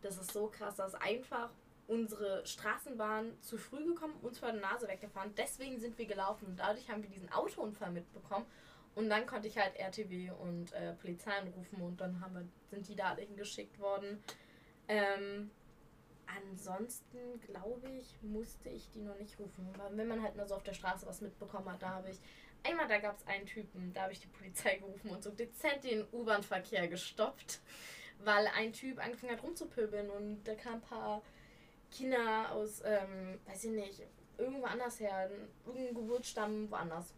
Das ist so krass, dass einfach unsere Straßenbahn zu früh gekommen, uns vor der Nase weggefahren. Deswegen sind wir gelaufen dadurch haben wir diesen Autounfall mitbekommen. Und dann konnte ich halt RTW und äh, Polizei anrufen und dann haben wir, sind die da alle hingeschickt worden. Ähm, ansonsten glaube ich, musste ich die noch nicht rufen. Aber wenn man halt nur so auf der Straße was mitbekommen hat, da habe ich. Einmal, da gab es einen Typen, da habe ich die Polizei gerufen und so dezent den U-Bahn-Verkehr gestoppt, weil ein Typ angefangen hat rumzupöbeln und da kamen ein paar Kinder aus, ähm, weiß ich nicht, irgendwo anders her, irgendein Geburtsstamm woanders.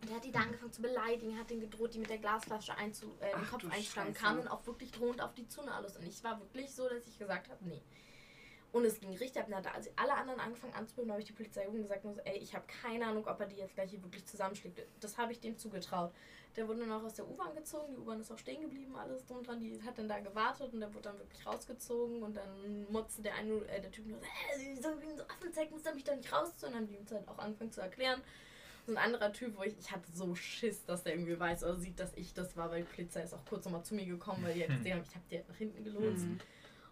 Und der hat die da angefangen zu beleidigen, hat den gedroht, die mit der Glasflasche einzu, äh, den Ach Kopf einschlagen, kam dann auch wirklich drohend auf die Zunge alles. Und ich war wirklich so, dass ich gesagt habe, nee. Und es ging richtig ab. Hat als alle anderen angefangen anzubilden, habe ich die Polizei und gesagt, ey, ich habe keine Ahnung, ob er die jetzt gleich hier wirklich zusammenschlägt. Das habe ich dem zugetraut. Der wurde dann auch aus der U-Bahn gezogen, die U-Bahn ist auch stehen geblieben, alles drum dran. Die hat dann da gewartet und der wurde dann wirklich rausgezogen und dann motzte der eine, äh, der Typ nur, äh, so wegen so Affenzeug muss er mich doch nicht rausziehen. Und dann haben die uns halt auch angefangen zu erklären. So ein anderer Typ, wo ich, ich hatte so Schiss, dass der irgendwie weiß oder sieht, dass ich das war, weil die Polizei ist auch kurz nochmal zu mir gekommen, weil die halt gesehen haben, ich habe die halt nach hinten gelotst. Mhm.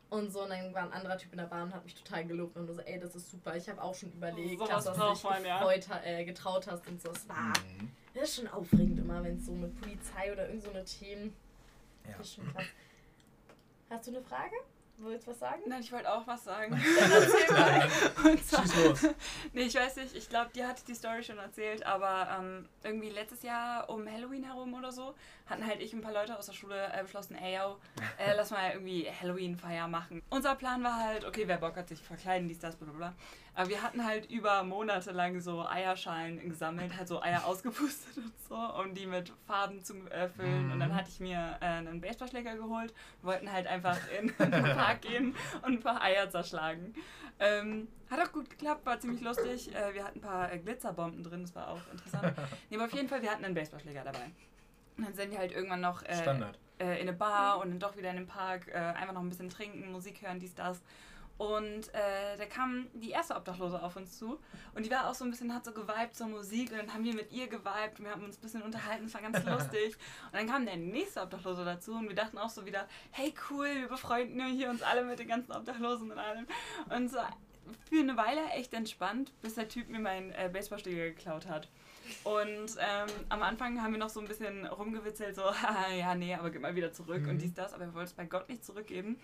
Und so, und dann war ein anderer Typ in der Bahn und hat mich total gelobt und so, ey, das ist super. Ich habe auch schon überlegt, Sowas dass du dich ja. gefreut, ha- äh, getraut hast und so. Es war, Mhm. das ist schon aufregend immer, wenn es so mit Polizei oder irgend so eine Themen. Ja. Das ist schon krass. Hast du eine Frage? Wolltest du was sagen? Nein, ich wollte auch was sagen. Erzähl mal. Und zwar, Schieß los. nee, ich weiß nicht, ich glaube, dir hat die Story schon erzählt, aber ähm, irgendwie letztes Jahr um Halloween herum oder so, hatten halt ich und ein paar Leute aus der Schule äh, beschlossen, ey, yo, äh, lass mal irgendwie Halloween-Feier machen. Unser Plan war halt, okay, wer Bock hat, sich verkleiden, dies, das, bla bla bla. Aber wir hatten halt über Monate lang so Eierschalen gesammelt, halt so Eier ausgepustet und so, um die mit Farben zu äh, füllen. Und dann hatte ich mir äh, einen Baseballschläger geholt. Wir wollten halt einfach in den Park gehen und ein paar Eier zerschlagen. Ähm, hat auch gut geklappt, war ziemlich lustig. Äh, wir hatten ein paar äh, Glitzerbomben drin, das war auch interessant. Nee, aber auf jeden Fall, wir hatten einen Baseballschläger dabei. Und dann sind wir halt irgendwann noch äh, äh, in eine Bar und dann doch wieder in den Park, einfach noch ein bisschen trinken, Musik hören, dies, das. Und äh, da kam die erste Obdachlose auf uns zu und die war auch so ein bisschen, hat so geweibt zur Musik und dann haben wir mit ihr geweibt und wir haben uns ein bisschen unterhalten, es war ganz lustig. Und dann kam der nächste Obdachlose dazu und wir dachten auch so wieder, hey cool, wir befreunden hier uns alle mit den ganzen Obdachlosen und allem. Und so für eine Weile echt entspannt, bis der Typ mir meinen äh, Baseballschläger geklaut hat. Und ähm, am Anfang haben wir noch so ein bisschen rumgewitzelt, so, haha, ja, nee, aber gib mal wieder zurück Mhm. und dies, das, aber er wollte es bei Gott nicht zurückgeben.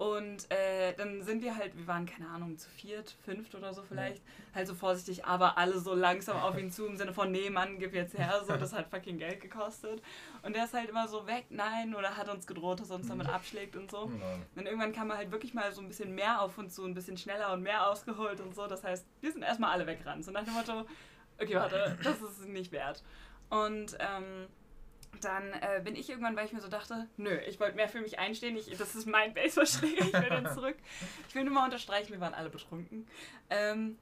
Und äh, dann sind wir halt, wir waren, keine Ahnung, zu viert, fünft oder so vielleicht, halt so vorsichtig, aber alle so langsam auf ihn zu, im Sinne von, nee, Mann, gib jetzt her, so, das hat fucking Geld gekostet. Und der ist halt immer so weg, nein, oder hat uns gedroht, dass er uns damit abschlägt und so. Ja. Und irgendwann kam er halt wirklich mal so ein bisschen mehr auf uns zu, ein bisschen schneller und mehr ausgeholt und so. Das heißt, wir sind erstmal alle weggerannt. So nach dem Motto, okay, warte, das ist nicht wert. Und ähm, dann äh, bin ich irgendwann, weil ich mir so dachte, nö, ich wollte mehr für mich einstehen, ich, das ist mein Baseballschläger, ich will den zurück. Ich will nur mal unterstreichen, wir waren alle betrunken. Ähm,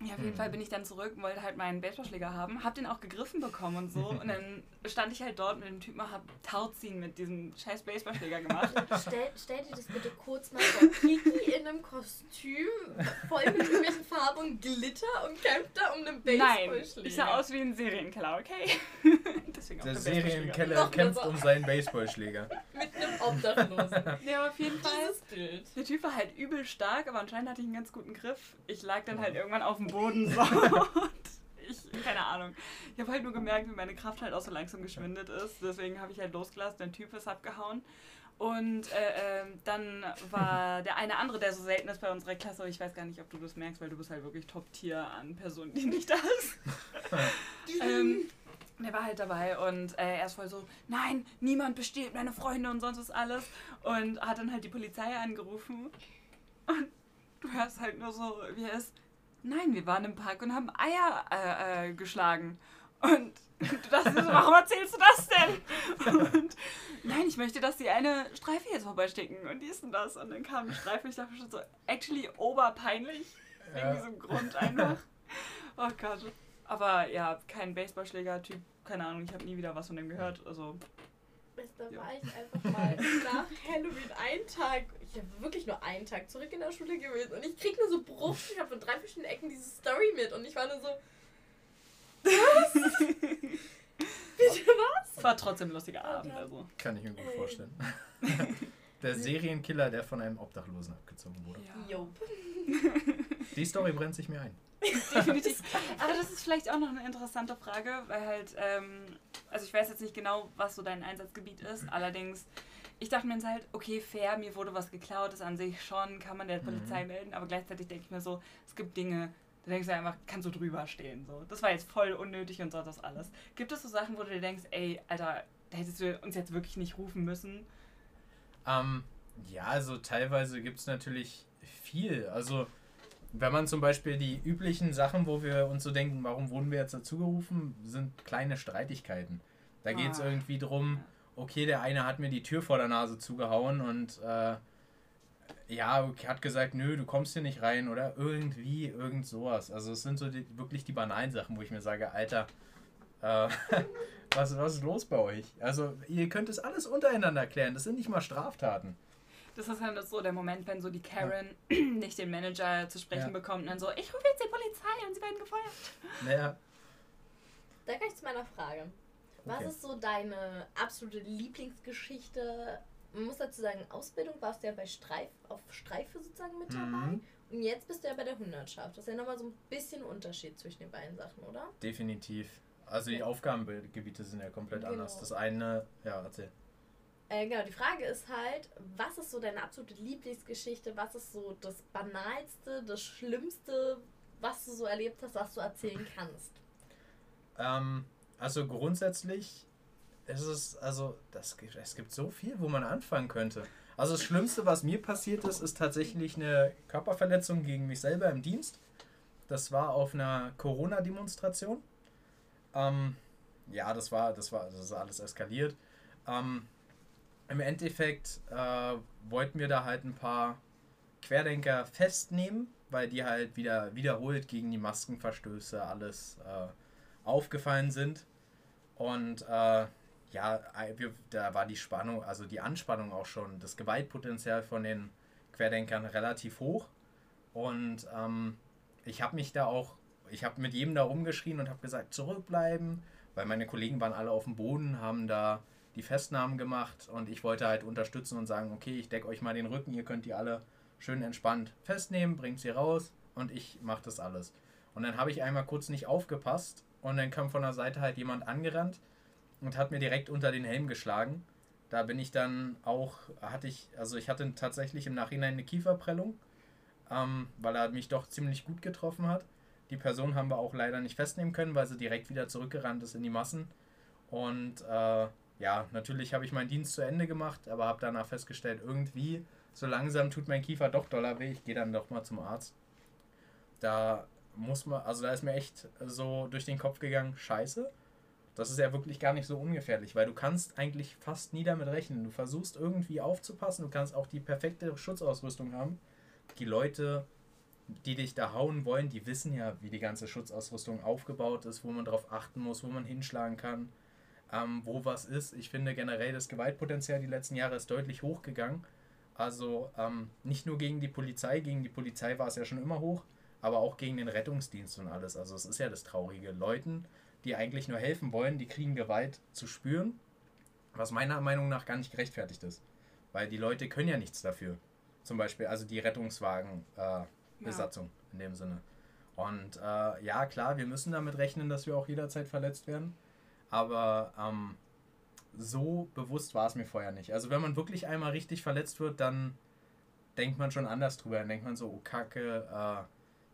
Ja, auf jeden Hm. Fall bin ich dann zurück und wollte halt meinen Baseballschläger haben. Hab den auch gegriffen bekommen und so. Und dann stand ich halt dort mit dem Typen und hab Tauziehen mit diesem scheiß Baseballschläger gemacht. Stell, stell dir das bitte kurz mal vor. Kiki in einem Kostüm, voll mit irgendwelchen Farben und Glitter und kämpft da um einen Nein, Baseballschläger. ich sah aus wie ein Serienkiller, okay? Deswegen auch Der. Serienkeller kämpft um seinen Baseballschläger. Mit Obdachlosen. Ja, aber auf jeden Fall. Dieses Bild. Der Typ war halt übel stark, aber anscheinend hatte ich einen ganz guten Griff. Ich lag dann halt irgendwann auf dem Boden so. Und ich, keine Ahnung. Ich habe halt nur gemerkt, wie meine Kraft halt auch so langsam geschwindet ist. Deswegen habe ich halt losgelassen, der Typ ist abgehauen. Und äh, ähm, dann war der eine andere, der so selten ist bei unserer Klasse, ich weiß gar nicht, ob du das merkst, weil du bist halt wirklich Top-Tier an Personen, die nicht da ist. ähm, der war halt dabei und äh, er ist voll so, nein, niemand besteht, meine Freunde und sonst was alles. Und hat dann halt die Polizei angerufen. Und du hörst halt nur so, wie er ist, nein, wir waren im Park und haben Eier äh, äh, geschlagen. Und du dachtest so, warum erzählst du das denn? Und nein, ich möchte, dass die eine Streife jetzt vorbeisticken und dies und das. Und dann kam eine Streife, ich dachte schon so, actually oberpeinlich. Wegen Ja. diesem Grund einfach. Oh Gott. Aber ja, kein Baseballschläger-Typ, keine Ahnung, ich habe nie wieder was von dem gehört. Also, Da Ja. war ich einfach mal nach Halloween einen Tag, ich habe wirklich nur einen Tag zurück in der Schule gewesen und ich krieg nur so Bruchstücke von drei verschiedenen Ecken diese Story mit und ich war nur so, bitte was? es war trotzdem ein lustiger Abend. Also. Kann ich mir gut vorstellen. Der Serienkiller, der von einem Obdachlosen abgezogen wurde. Ja. Jo. Die Story brennt sich mir ein. Definitiv. Aber das ist vielleicht auch noch eine interessante Frage, weil halt, ähm, also ich weiß jetzt nicht genau, was so dein Einsatzgebiet ist, allerdings, ich dachte mir jetzt halt, okay, fair, mir wurde was geklaut, ist an sich schon, kann man der Polizei melden, aber gleichzeitig denke ich mir so, es gibt Dinge, da denkst du einfach, kannst du drüber stehen, so. Das war jetzt voll unnötig und so das alles. Gibt es so Sachen, wo du dir denkst, ey, Alter, da hättest du uns jetzt wirklich nicht rufen müssen? Ähm, ja, also teilweise gibt es natürlich viel. Also, wenn man zum Beispiel die üblichen Sachen, wo wir uns so denken, warum wurden wir jetzt dazu gerufen, sind kleine Streitigkeiten. Da geht es Ah. irgendwie drum, okay, der eine hat mir die Tür vor der Nase zugehauen und äh, ja, hat gesagt, nö, du kommst hier nicht rein oder irgendwie, irgend sowas. Also es sind so die, wirklich die banalen Sachen, wo ich mir sage, Alter, äh, was, was ist los bei euch? Also ihr könnt es alles untereinander klären, das sind nicht mal Straftaten. Das ist halt so der Moment, wenn so die Karen nicht den Manager zu sprechen Ja. bekommt und dann so, ich rufe jetzt die Polizei und sie werden gefeuert. Naja, Da kann ich zu meiner Frage. Was Okay. ist so deine absolute Lieblingsgeschichte? Man muss dazu sagen, Ausbildung warst du ja bei Streif, auf Streife sozusagen mit dabei. Mhm. Und jetzt bist du ja bei der Hundertschaft. Das ist ja nochmal so ein bisschen Unterschied zwischen den beiden Sachen, oder? definitiv. Also die Aufgabengebiete sind ja komplett Genau. anders. Das eine, ja, erzähl. Äh, genau, die Frage ist halt, was ist so deine absolute Lieblingsgeschichte? Was ist so das Banalste, das Schlimmste, was du so erlebt hast, was du erzählen kannst? Ähm, also grundsätzlich ist es, also das, es gibt so viel, wo man anfangen könnte. Also das Schlimmste, was mir passiert ist, ist tatsächlich eine Körperverletzung gegen mich selber im Dienst. Das war auf einer Corona-Demonstration. Ähm, ja, das war, das war, das ist alles eskaliert. Ähm, Im Endeffekt äh, wollten wir da halt ein paar Querdenker festnehmen, weil die halt wieder wiederholt gegen die Maskenverstöße alles äh, aufgefallen sind. Und äh, ja, wir, da war die Spannung, also die Anspannung auch schon, das Gewaltpotenzial von den Querdenkern relativ hoch. Und ähm, ich habe mich da auch, ich habe mit jedem da rumgeschrien und habe gesagt, zurückbleiben, weil meine Kollegen waren alle auf dem Boden, haben da die Festnahmen gemacht und ich wollte halt unterstützen und sagen, okay, ich decke euch mal den Rücken, ihr könnt die alle schön entspannt festnehmen, bringt sie raus und ich mache das alles. Und dann habe ich einmal kurz nicht aufgepasst und dann kam von der Seite halt jemand angerannt und hat mir direkt unter den Helm geschlagen. Da bin ich dann auch, hatte ich, also ich hatte tatsächlich im Nachhinein eine Kieferprellung, ähm, weil er mich doch ziemlich gut getroffen hat. Die Person haben wir auch leider nicht festnehmen können, weil sie direkt wieder zurückgerannt ist in die Massen. Und äh, ja, natürlich habe ich meinen Dienst zu Ende gemacht, aber habe danach festgestellt, irgendwie so langsam tut mein Kiefer doch doller weh. Ich gehe dann doch mal zum Arzt. Da muss man, also da ist mir echt so durch den Kopf gegangen, scheiße. Das ist ja wirklich gar nicht so ungefährlich, weil du kannst eigentlich fast nie damit rechnen. Du versuchst irgendwie aufzupassen, du kannst auch die perfekte Schutzausrüstung haben. Die Leute die dich da hauen wollen, die wissen ja, wie die ganze Schutzausrüstung aufgebaut ist, wo man darauf achten muss, wo man hinschlagen kann, ähm, wo was ist. Ich finde generell das Gewaltpotenzial die letzten Jahre ist deutlich hochgegangen. Also ähm, nicht nur gegen die Polizei, gegen die Polizei war es ja schon immer hoch, aber auch gegen den Rettungsdienst und alles. Also es ist ja das Traurige. Leuten, die eigentlich nur helfen wollen, die kriegen Gewalt zu spüren, was meiner Meinung nach gar nicht gerechtfertigt ist. Weil die Leute können ja nichts dafür. Zum Beispiel, also die Rettungswagen-Besatzung äh, in dem Sinne. Und äh, ja, klar, wir müssen damit rechnen, dass wir auch jederzeit verletzt werden. Aber ähm, so bewusst war es mir vorher nicht. Also wenn man wirklich einmal richtig verletzt wird, dann denkt man schon anders drüber. Dann denkt man so, oh Kacke, äh,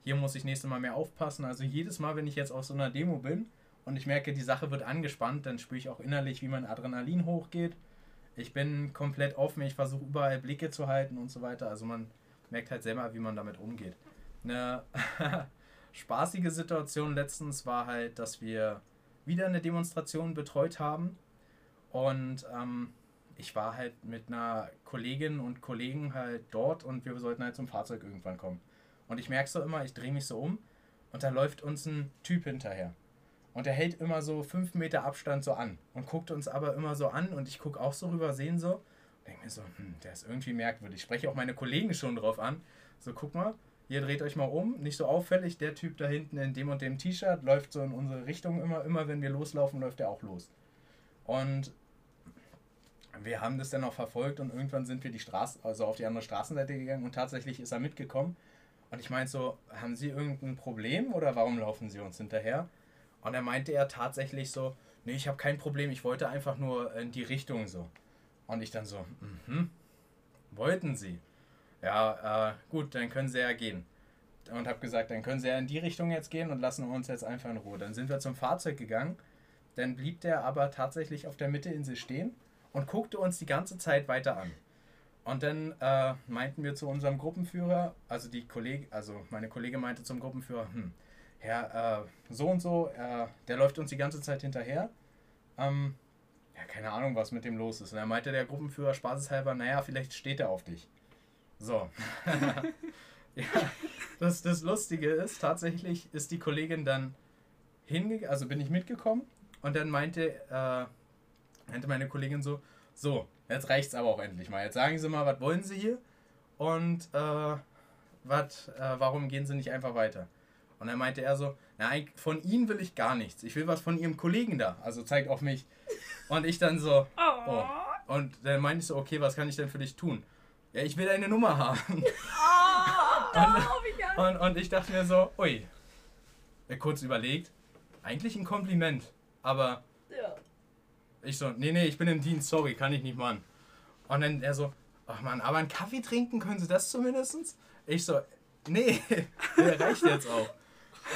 hier muss ich nächstes Mal mehr aufpassen. Also jedes Mal, wenn ich jetzt auf so einer Demo bin und ich merke, die Sache wird angespannt, dann spüre ich auch innerlich, wie mein Adrenalin hochgeht. Ich bin komplett offen, ich versuche überall Blicke zu halten und so weiter. Also man merkt halt selber, wie man damit umgeht. Eine spaßige Situation letztens war halt, dass wir wieder eine Demonstration betreut haben und ähm, ich war halt mit einer Kollegin und Kollegen halt dort und wir sollten halt zum Fahrzeug irgendwann kommen. Und ich merke so immer, ich drehe mich so um und da läuft uns ein Typ hinterher. Und er hält immer so fünf Meter Abstand so an und guckt uns aber immer so an und ich gucke auch so rüber, sehen so. Denke mir so, hm, der ist irgendwie merkwürdig. Ich spreche auch meine Kollegen schon drauf an. So, guck mal, ihr dreht euch mal um, nicht so auffällig, der Typ da hinten in dem und dem T-Shirt läuft so in unsere Richtung immer, immer wenn wir loslaufen, läuft er auch los. Und wir haben das dann auch verfolgt und irgendwann sind wir die Straße, also auf die andere Straßenseite gegangen und tatsächlich ist er mitgekommen. Und ich meinte so, haben Sie irgendein Problem oder warum laufen Sie uns hinterher? Und er meinte er tatsächlich so, nee, ich habe kein Problem, ich wollte einfach nur in die Richtung so. Und ich dann so, mhm, wollten Sie? Ja, äh, gut, dann können Sie ja gehen. Und habe gesagt, dann können Sie ja in die Richtung jetzt gehen und lassen uns jetzt einfach in Ruhe. Dann sind wir zum Fahrzeug gegangen. Dann blieb der aber tatsächlich auf der Mitteinsel stehen und guckte uns die ganze Zeit weiter an. Und dann äh, meinten wir zu unserem Gruppenführer, also die Kollege, also meine Kollegin meinte zum Gruppenführer, hm, Herr äh, so und so, äh, der läuft uns die ganze Zeit hinterher. Ähm, ja, keine Ahnung, was mit dem los ist. Und er meinte der Gruppenführer spaßeshalber, naja, vielleicht steht er auf dich. So. ja, das, das Lustige ist, tatsächlich ist die Kollegin dann hingegangen, also bin ich mitgekommen und dann meinte, äh, meinte meine Kollegin so, so, jetzt reicht's aber auch endlich mal. Jetzt sagen Sie mal, was wollen Sie hier? Und äh, wat, äh, warum gehen Sie nicht einfach weiter? Und dann meinte er so, nein, von Ihnen will ich gar nichts. Ich will was von Ihrem Kollegen da. Also zeigt auf mich. Und ich dann so, oh. Und dann meinte ich so, okay, was kann ich denn für dich tun? Ja, ich will deine Nummer haben. Oh, und, und, und ich dachte mir so, ui. Kurz überlegt, eigentlich ein Kompliment. Aber ja. ich so, nee, nee, ich bin im Dienst, sorry, kann ich nicht machen. Und dann er so, ach man, aber einen Kaffee trinken können Sie das zumindest? Ich so, nee, der reicht jetzt auch.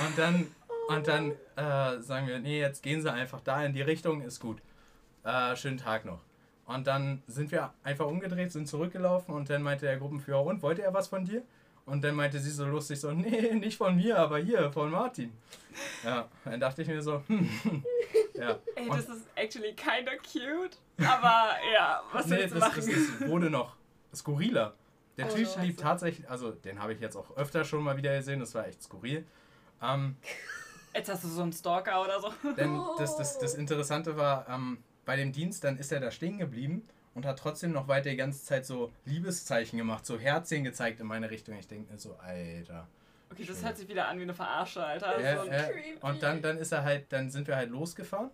Und dann, und dann äh, sagen wir, nee, jetzt gehen Sie einfach da in die Richtung, ist gut. Äh, schönen Tag noch. Und dann sind wir einfach umgedreht, sind zurückgelaufen und dann meinte der Gruppenführer, und wollte er was von dir? Und dann meinte sie so lustig so, nee, nicht von mir, aber hier, von Martin. Ja, dann dachte ich mir so, hm, ja. Ey, das ist actually kinda cute, aber ja, was nee, willst du machen? Das, das wurde noch skurriler. Der oh, Typ so lief tatsächlich, also den habe ich jetzt auch öfter schon mal wieder gesehen, das war echt skurril. Ähm, jetzt hast du so einen Stalker oder so. Denn das, das, das Interessante war, ähm, bei dem Dienst, dann ist er da stehen geblieben und hat trotzdem noch weiter die ganze Zeit so Liebeszeichen gemacht, so Herzchen gezeigt in meine Richtung. Ich denke mir so, Alter. Okay, das hört sich wieder an wie eine Verarsche, Alter. Ja, so ja. Und dann, dann ist er halt, dann sind wir halt losgefahren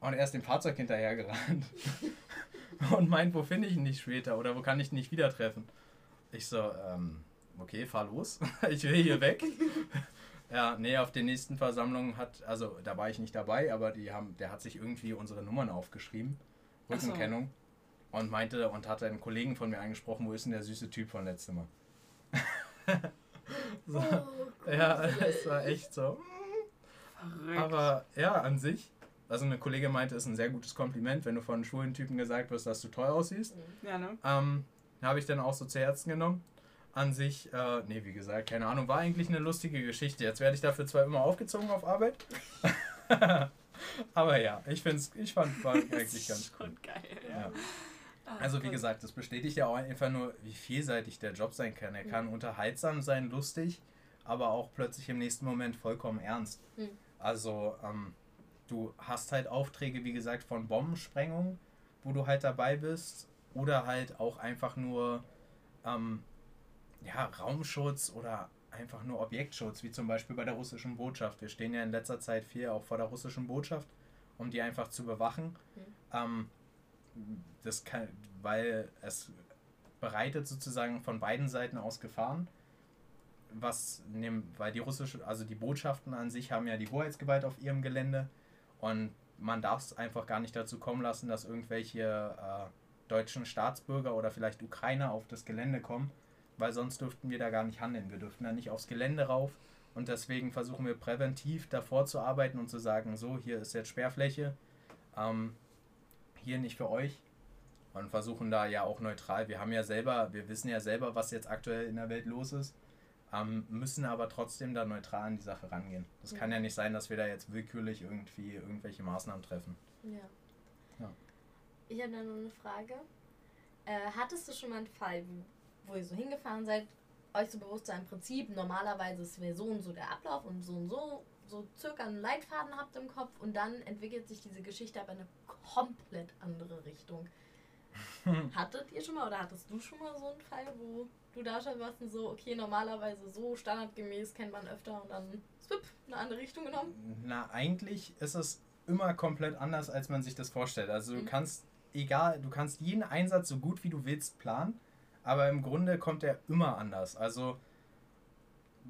und er ist dem Fahrzeug hinterhergerannt. und meint, wo finde ich ihn nicht später oder wo kann ich ihn nicht wieder treffen? Ich so, ähm, okay, fahr los. ich will hier weg. ja, nee, auf den nächsten Versammlungen hat, also da war ich nicht dabei, aber die haben, der hat sich irgendwie unsere Nummern aufgeschrieben. Rückenkennung. So. Und meinte und hat einen Kollegen von mir angesprochen, wo ist denn der süße Typ von letztem Mal? so. oh, ja, das war echt so. Verrückt. Aber ja, an sich, also eine Kollegin meinte, ist ein sehr gutes Kompliment, wenn du von schwulen Typen gesagt wirst, dass du toll aussiehst. Ja, ne? Ähm, Habe ich dann auch so zu Herzen genommen. An sich, äh, nee, wie gesagt, keine Ahnung, war eigentlich eine lustige Geschichte. Jetzt werde ich dafür zwar immer aufgezogen auf Arbeit. Aber ja, ich, find's, ich fand war eigentlich ganz cool. geil, ja. ja. Ah, Also wie gesagt, das bestätigt ja auch einfach nur, wie vielseitig der Job sein kann. Er Mhm. kann unterhaltsam sein, lustig, aber auch plötzlich im nächsten Moment vollkommen ernst. Mhm. Also ähm, du hast halt Aufträge, wie gesagt, von Bombensprengungen, wo du halt dabei bist, oder halt auch einfach nur ähm, ja, Raumschutz oder einfach nur Objektschutz, wie zum Beispiel bei der russischen Botschaft. Wir stehen ja in letzter Zeit viel auch vor der russischen Botschaft, um die einfach zu bewachen. Mhm. Ähm, das kann, weil es bereitet sozusagen von beiden Seiten aus Gefahren. Was nehm, weil die russische, also die Botschaften an sich haben ja die Hoheitsgewalt auf ihrem Gelände und man darf es einfach gar nicht dazu kommen lassen, dass irgendwelche äh, deutschen Staatsbürger oder vielleicht Ukrainer auf das Gelände kommen, weil sonst dürften wir da gar nicht handeln. Wir dürften da nicht aufs Gelände rauf und deswegen versuchen wir präventiv davor zu arbeiten und zu sagen, so, hier ist jetzt Sperrfläche, ähm, hier nicht für euch und versuchen da ja auch neutral. Wir haben ja selber, wir wissen ja selber, was jetzt aktuell in der Welt los ist, ähm, müssen aber trotzdem da neutral an die Sache rangehen. Das kann ja nicht sein, dass wir da jetzt willkürlich irgendwie irgendwelche Maßnahmen treffen. Ja. Ja. Ich habe da noch eine Frage. Äh, hattest du schon mal einen Fall, wo ihr so hingefahren seid, euch so bewusst sein Prinzip, normalerweise wäre so und so der Ablauf und so und so, so circa einen Leitfaden habt im Kopf und dann entwickelt sich diese Geschichte aber in eine komplett andere Richtung. Hattet ihr schon mal oder hattest du schon mal so einen Fall, wo du da schon warst und so, okay, normalerweise so standardgemäß kennt man öfter und dann swip, eine andere Richtung genommen? Na, eigentlich ist es immer komplett anders, als man sich das vorstellt. Also du Mhm. kannst, egal, du kannst jeden Einsatz so gut wie du willst planen, aber im Grunde kommt er immer anders. Also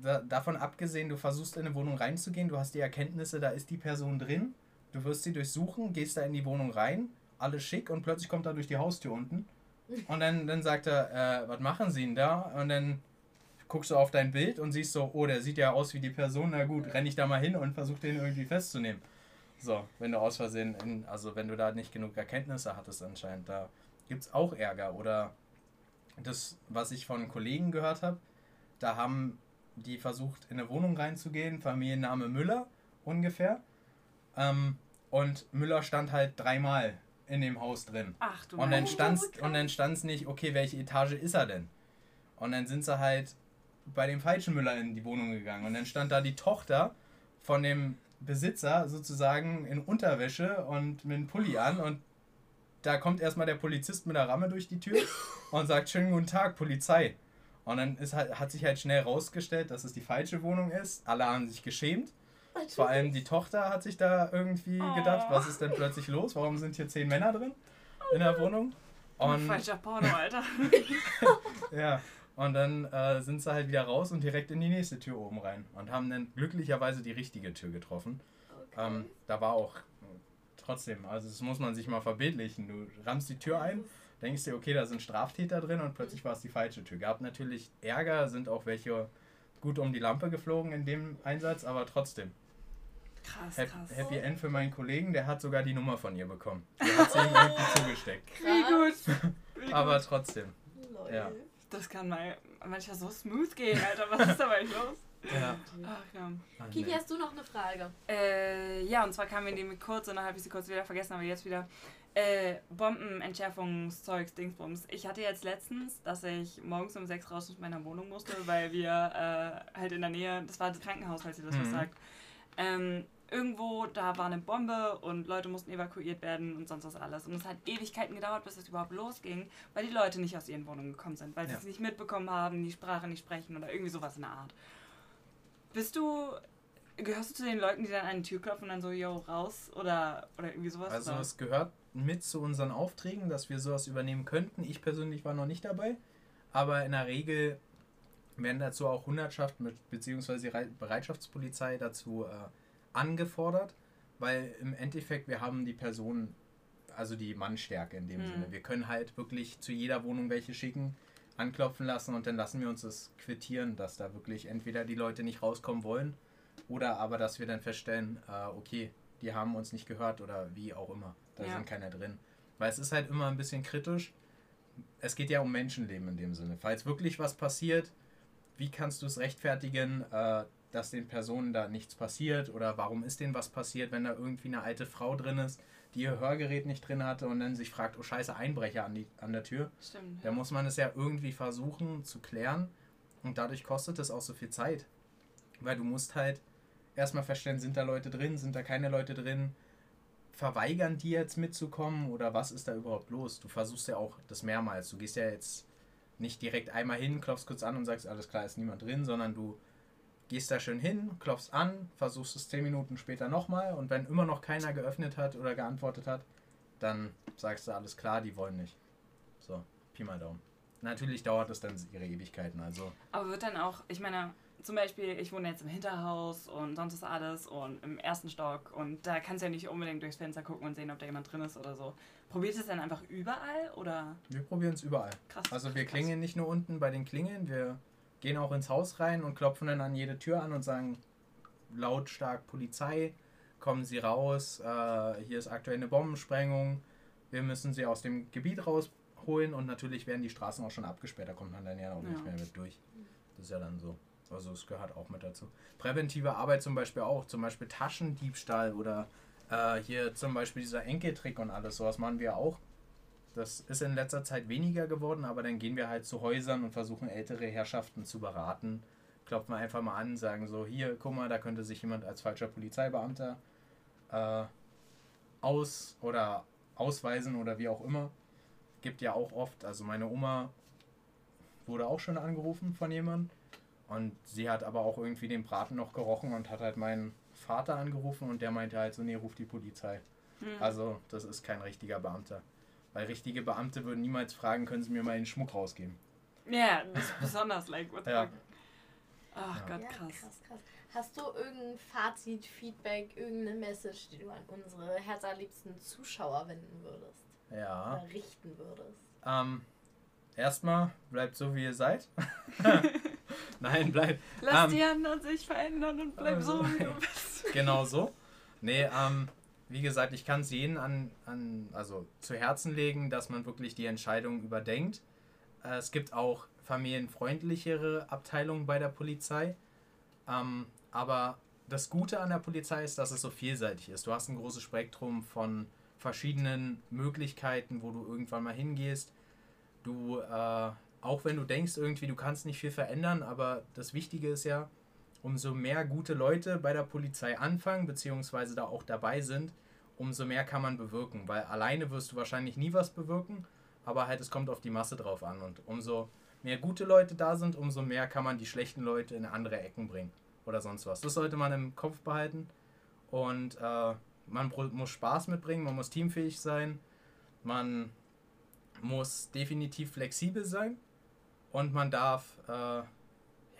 da, davon abgesehen, du versuchst in eine Wohnung reinzugehen, du hast die Erkenntnisse, da ist die Person drin, du wirst sie durchsuchen, gehst da in die Wohnung rein, alles schick und plötzlich kommt er durch die Haustür unten und dann, dann sagt er, äh, was machen sie denn da? Und dann guckst du auf dein Bild und siehst so, oh, der sieht ja aus wie die Person, na gut, renn ich da mal hin und versuch den irgendwie festzunehmen. So, wenn du aus Versehen, in, also wenn du da nicht genug Erkenntnisse hattest anscheinend, da gibt es auch Ärger. Oder das, was ich von Kollegen gehört habe, da haben die versucht, in eine Wohnung reinzugehen, Familienname Müller ungefähr. Ähm, und Müller stand halt dreimal in dem Haus drin. Ach du Und dann stand's, und dann stand's nicht, okay, welche Etage ist er denn? Und dann sind sie halt bei dem falschen Müller in die Wohnung gegangen. Und dann stand da die Tochter von dem Besitzer sozusagen in Unterwäsche und mit einem Pulli an. Und da kommt erstmal der Polizist mit der Ramme durch die Tür und sagt, schönen guten Tag, Polizei. Und dann ist halt, hat sich halt schnell rausgestellt, dass es die falsche Wohnung ist. Alle haben sich geschämt. Vor allem die Tochter hat sich da irgendwie Oh. gedacht, was ist denn plötzlich los? Warum sind hier zehn Männer drin in der Wohnung? Und Falscher Porno, Alter. ja, und dann äh, sind sie halt wieder raus und direkt in die nächste Tür oben rein und haben dann glücklicherweise die richtige Tür getroffen. Okay. Ähm, da war auch trotzdem, also das muss man sich mal verbildlichen. Du rammst die Tür ein, denkst dir, okay, da sind Straftäter drin und plötzlich war es die falsche Tür. Gab natürlich Ärger, sind auch welche gut um die Lampe geflogen in dem Einsatz, aber trotzdem. Krass, Hap- krass. Happy End für meinen Kollegen, der hat sogar die Nummer von ihr bekommen. Die hat sie ihm irgendwie zugesteckt. Wie gut. Wie Aber trotzdem. Lol. ja. Das kann mal manchmal so smooth gehen, Alter. Was ist dabei los? Ja. Ach ja. Ach, Kiki, nee. hast du noch eine Frage? Äh, ja, und zwar kamen wir nämlich kurz und dann habe ich sie kurz wieder vergessen, aber jetzt wieder. Äh, Bombenentschärfungszeugs, Dingsbums. Ich hatte jetzt letztens, dass ich morgens um sechs raus aus meiner Wohnung musste, weil wir äh, halt in der Nähe, das war das Krankenhaus, falls ihr das was Mhm. sagt. Ähm, irgendwo, da war eine Bombe und Leute mussten evakuiert werden und sonst was alles. Und es hat Ewigkeiten gedauert, bis es überhaupt losging, weil die Leute nicht aus ihren Wohnungen gekommen sind, weil sie Ja. es nicht mitbekommen haben, die Sprache nicht sprechen oder irgendwie sowas in der Art. Bist du Gehörst du zu den Leuten, die dann an die Tür klopfen und dann so, yo, raus? Oder, oder irgendwie sowas? Also oder? es gehört mit zu unseren Aufträgen, dass wir sowas übernehmen könnten. Ich persönlich war noch nicht dabei, aber in der Regel werden dazu auch Hundertschaften mit, beziehungsweise die Rei- Bereitschaftspolizei dazu äh, angefordert, weil im Endeffekt wir haben die Personen, also die Mannstärke in dem Mhm. Sinne. Wir können halt wirklich zu jeder Wohnung welche schicken, anklopfen lassen und dann lassen wir uns das quittieren, dass da wirklich entweder die Leute nicht rauskommen wollen oder aber, dass wir dann feststellen, äh, okay, die haben uns nicht gehört oder wie auch immer. Da Ja. sind keiner drin. Weil es ist halt immer ein bisschen kritisch. Es geht ja um Menschenleben in dem Sinne. Falls wirklich was passiert, wie kannst du es rechtfertigen, äh, dass den Personen da nichts passiert oder warum ist denen was passiert, wenn da irgendwie eine alte Frau drin ist, die ihr Hörgerät nicht drin hatte und dann sich fragt, oh scheiße, Einbrecher an, die, an der Tür. Stimmt. Da muss man es ja irgendwie versuchen zu klären und dadurch kostet es auch so viel Zeit. Weil du musst halt erstmal feststellen, sind da Leute drin, sind da keine Leute drin, verweigern die jetzt mitzukommen oder was ist da überhaupt los? Du versuchst ja auch das mehrmals. Du gehst ja jetzt nicht direkt einmal hin, klopfst kurz an und sagst, alles klar, ist niemand drin, sondern du gehst da schön hin, klopfst an, versuchst es zehn Minuten später nochmal und wenn immer noch keiner geöffnet hat oder geantwortet hat, dann sagst du, alles klar, die wollen nicht. So, Pi mal Daumen. Natürlich dauert es dann ihre Ewigkeiten, also Aber wird dann auch, ich meine, zum Beispiel, ich wohne jetzt im Hinterhaus und sonst ist alles und im ersten Stock und da kannst du ja nicht unbedingt durchs Fenster gucken und sehen, ob da jemand drin ist oder so. Probiert es dann einfach überall oder wir probieren es überall. krass? Also wir klingeln nicht nur unten bei den Klingeln, wir gehen auch ins Haus rein und klopfen dann an jede Tür an und sagen lautstark Polizei, kommen Sie raus, äh, hier ist aktuell eine Bombensprengung, wir müssen Sie aus dem Gebiet rausholen und natürlich werden die Straßen auch schon abgesperrt, da kommt man dann ja auch nicht Ja. mehr mit durch. Das ist ja dann so. Also es gehört auch mit dazu. Präventive Arbeit zum Beispiel auch, zum Beispiel Taschendiebstahl oder äh, hier zum Beispiel dieser Enkeltrick und alles, sowas machen wir auch. Das ist in letzter Zeit weniger geworden, aber dann gehen wir halt zu Häusern und versuchen ältere Herrschaften zu beraten. Klopfen wir einfach mal an, sagen so, hier, guck mal, da könnte sich jemand als falscher Polizeibeamter äh, aus oder ausweisen oder wie auch immer. Gibt ja auch oft, also meine Oma wurde auch schon angerufen von jemandem und sie hat aber auch irgendwie den Braten noch gerochen und hat halt meinen Vater angerufen und der meinte halt so, nee, ruf die Polizei. Hm. Also, das ist kein richtiger Beamter. Weil richtige Beamte würden niemals fragen, können Sie mir mal den Schmuck rausgeben. Ja, das ist besonders, like, what the Ja. Ach Ja. Gott, Ja, krass. krass, krass. Hast du irgendein Fazit, Feedback, irgendeine Message, die du an unsere herzallerliebsten Zuschauer wenden würdest? Ja. Oder richten würdest? Ähm, erstmal, bleibt so, wie ihr seid. Nein, bleibt Lass Ähm, die anderen sich verändern und bleib so, also- wie du bist. genau so. Nee, ähm, wie gesagt, ich kann es jeden an, an, also zu Herzen legen, dass man wirklich die Entscheidung überdenkt. Äh, es gibt auch familienfreundlichere Abteilungen bei der Polizei. Ähm, aber das Gute an der Polizei ist, dass es so vielseitig ist. Du hast ein großes Spektrum von verschiedenen Möglichkeiten, wo du irgendwann mal hingehst. Du, äh, auch wenn du denkst irgendwie, du kannst nicht viel verändern, aber das Wichtige ist ja, umso mehr gute Leute bei der Polizei anfangen, beziehungsweise da auch dabei sind, umso mehr kann man bewirken. Weil alleine wirst du wahrscheinlich nie was bewirken, aber halt es kommt auf die Masse drauf an. Und umso mehr gute Leute da sind, umso mehr kann man die schlechten Leute in andere Ecken bringen. Oder sonst was. Das sollte man im Kopf behalten. Und äh, man muss Spaß mitbringen, man muss teamfähig sein, man muss definitiv flexibel sein und man darf äh,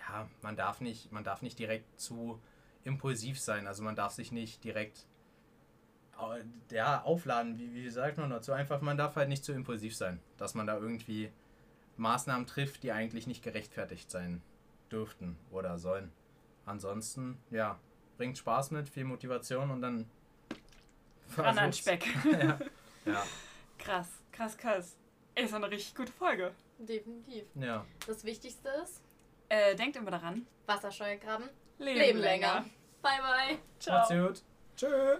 ja, man darf nicht, man darf nicht direkt zu impulsiv sein. Also man darf sich nicht direkt äh, ja, aufladen, wie, wie sagt man dazu? Einfach, man darf halt nicht zu impulsiv sein, dass man da irgendwie Maßnahmen trifft, die eigentlich nicht gerechtfertigt sein dürften oder sollen. Ansonsten, ja, bringt Spaß mit, viel Motivation und dann Ran an. Speck. ja, ja, krass, krass, krass. Ist eine richtig gute Folge. Definitiv. ja. Das Wichtigste ist, Äh, denkt immer daran. Wassersteuergraben, Leben, leben länger. Bye, bye. Ciao. Macht's gut. Tschö.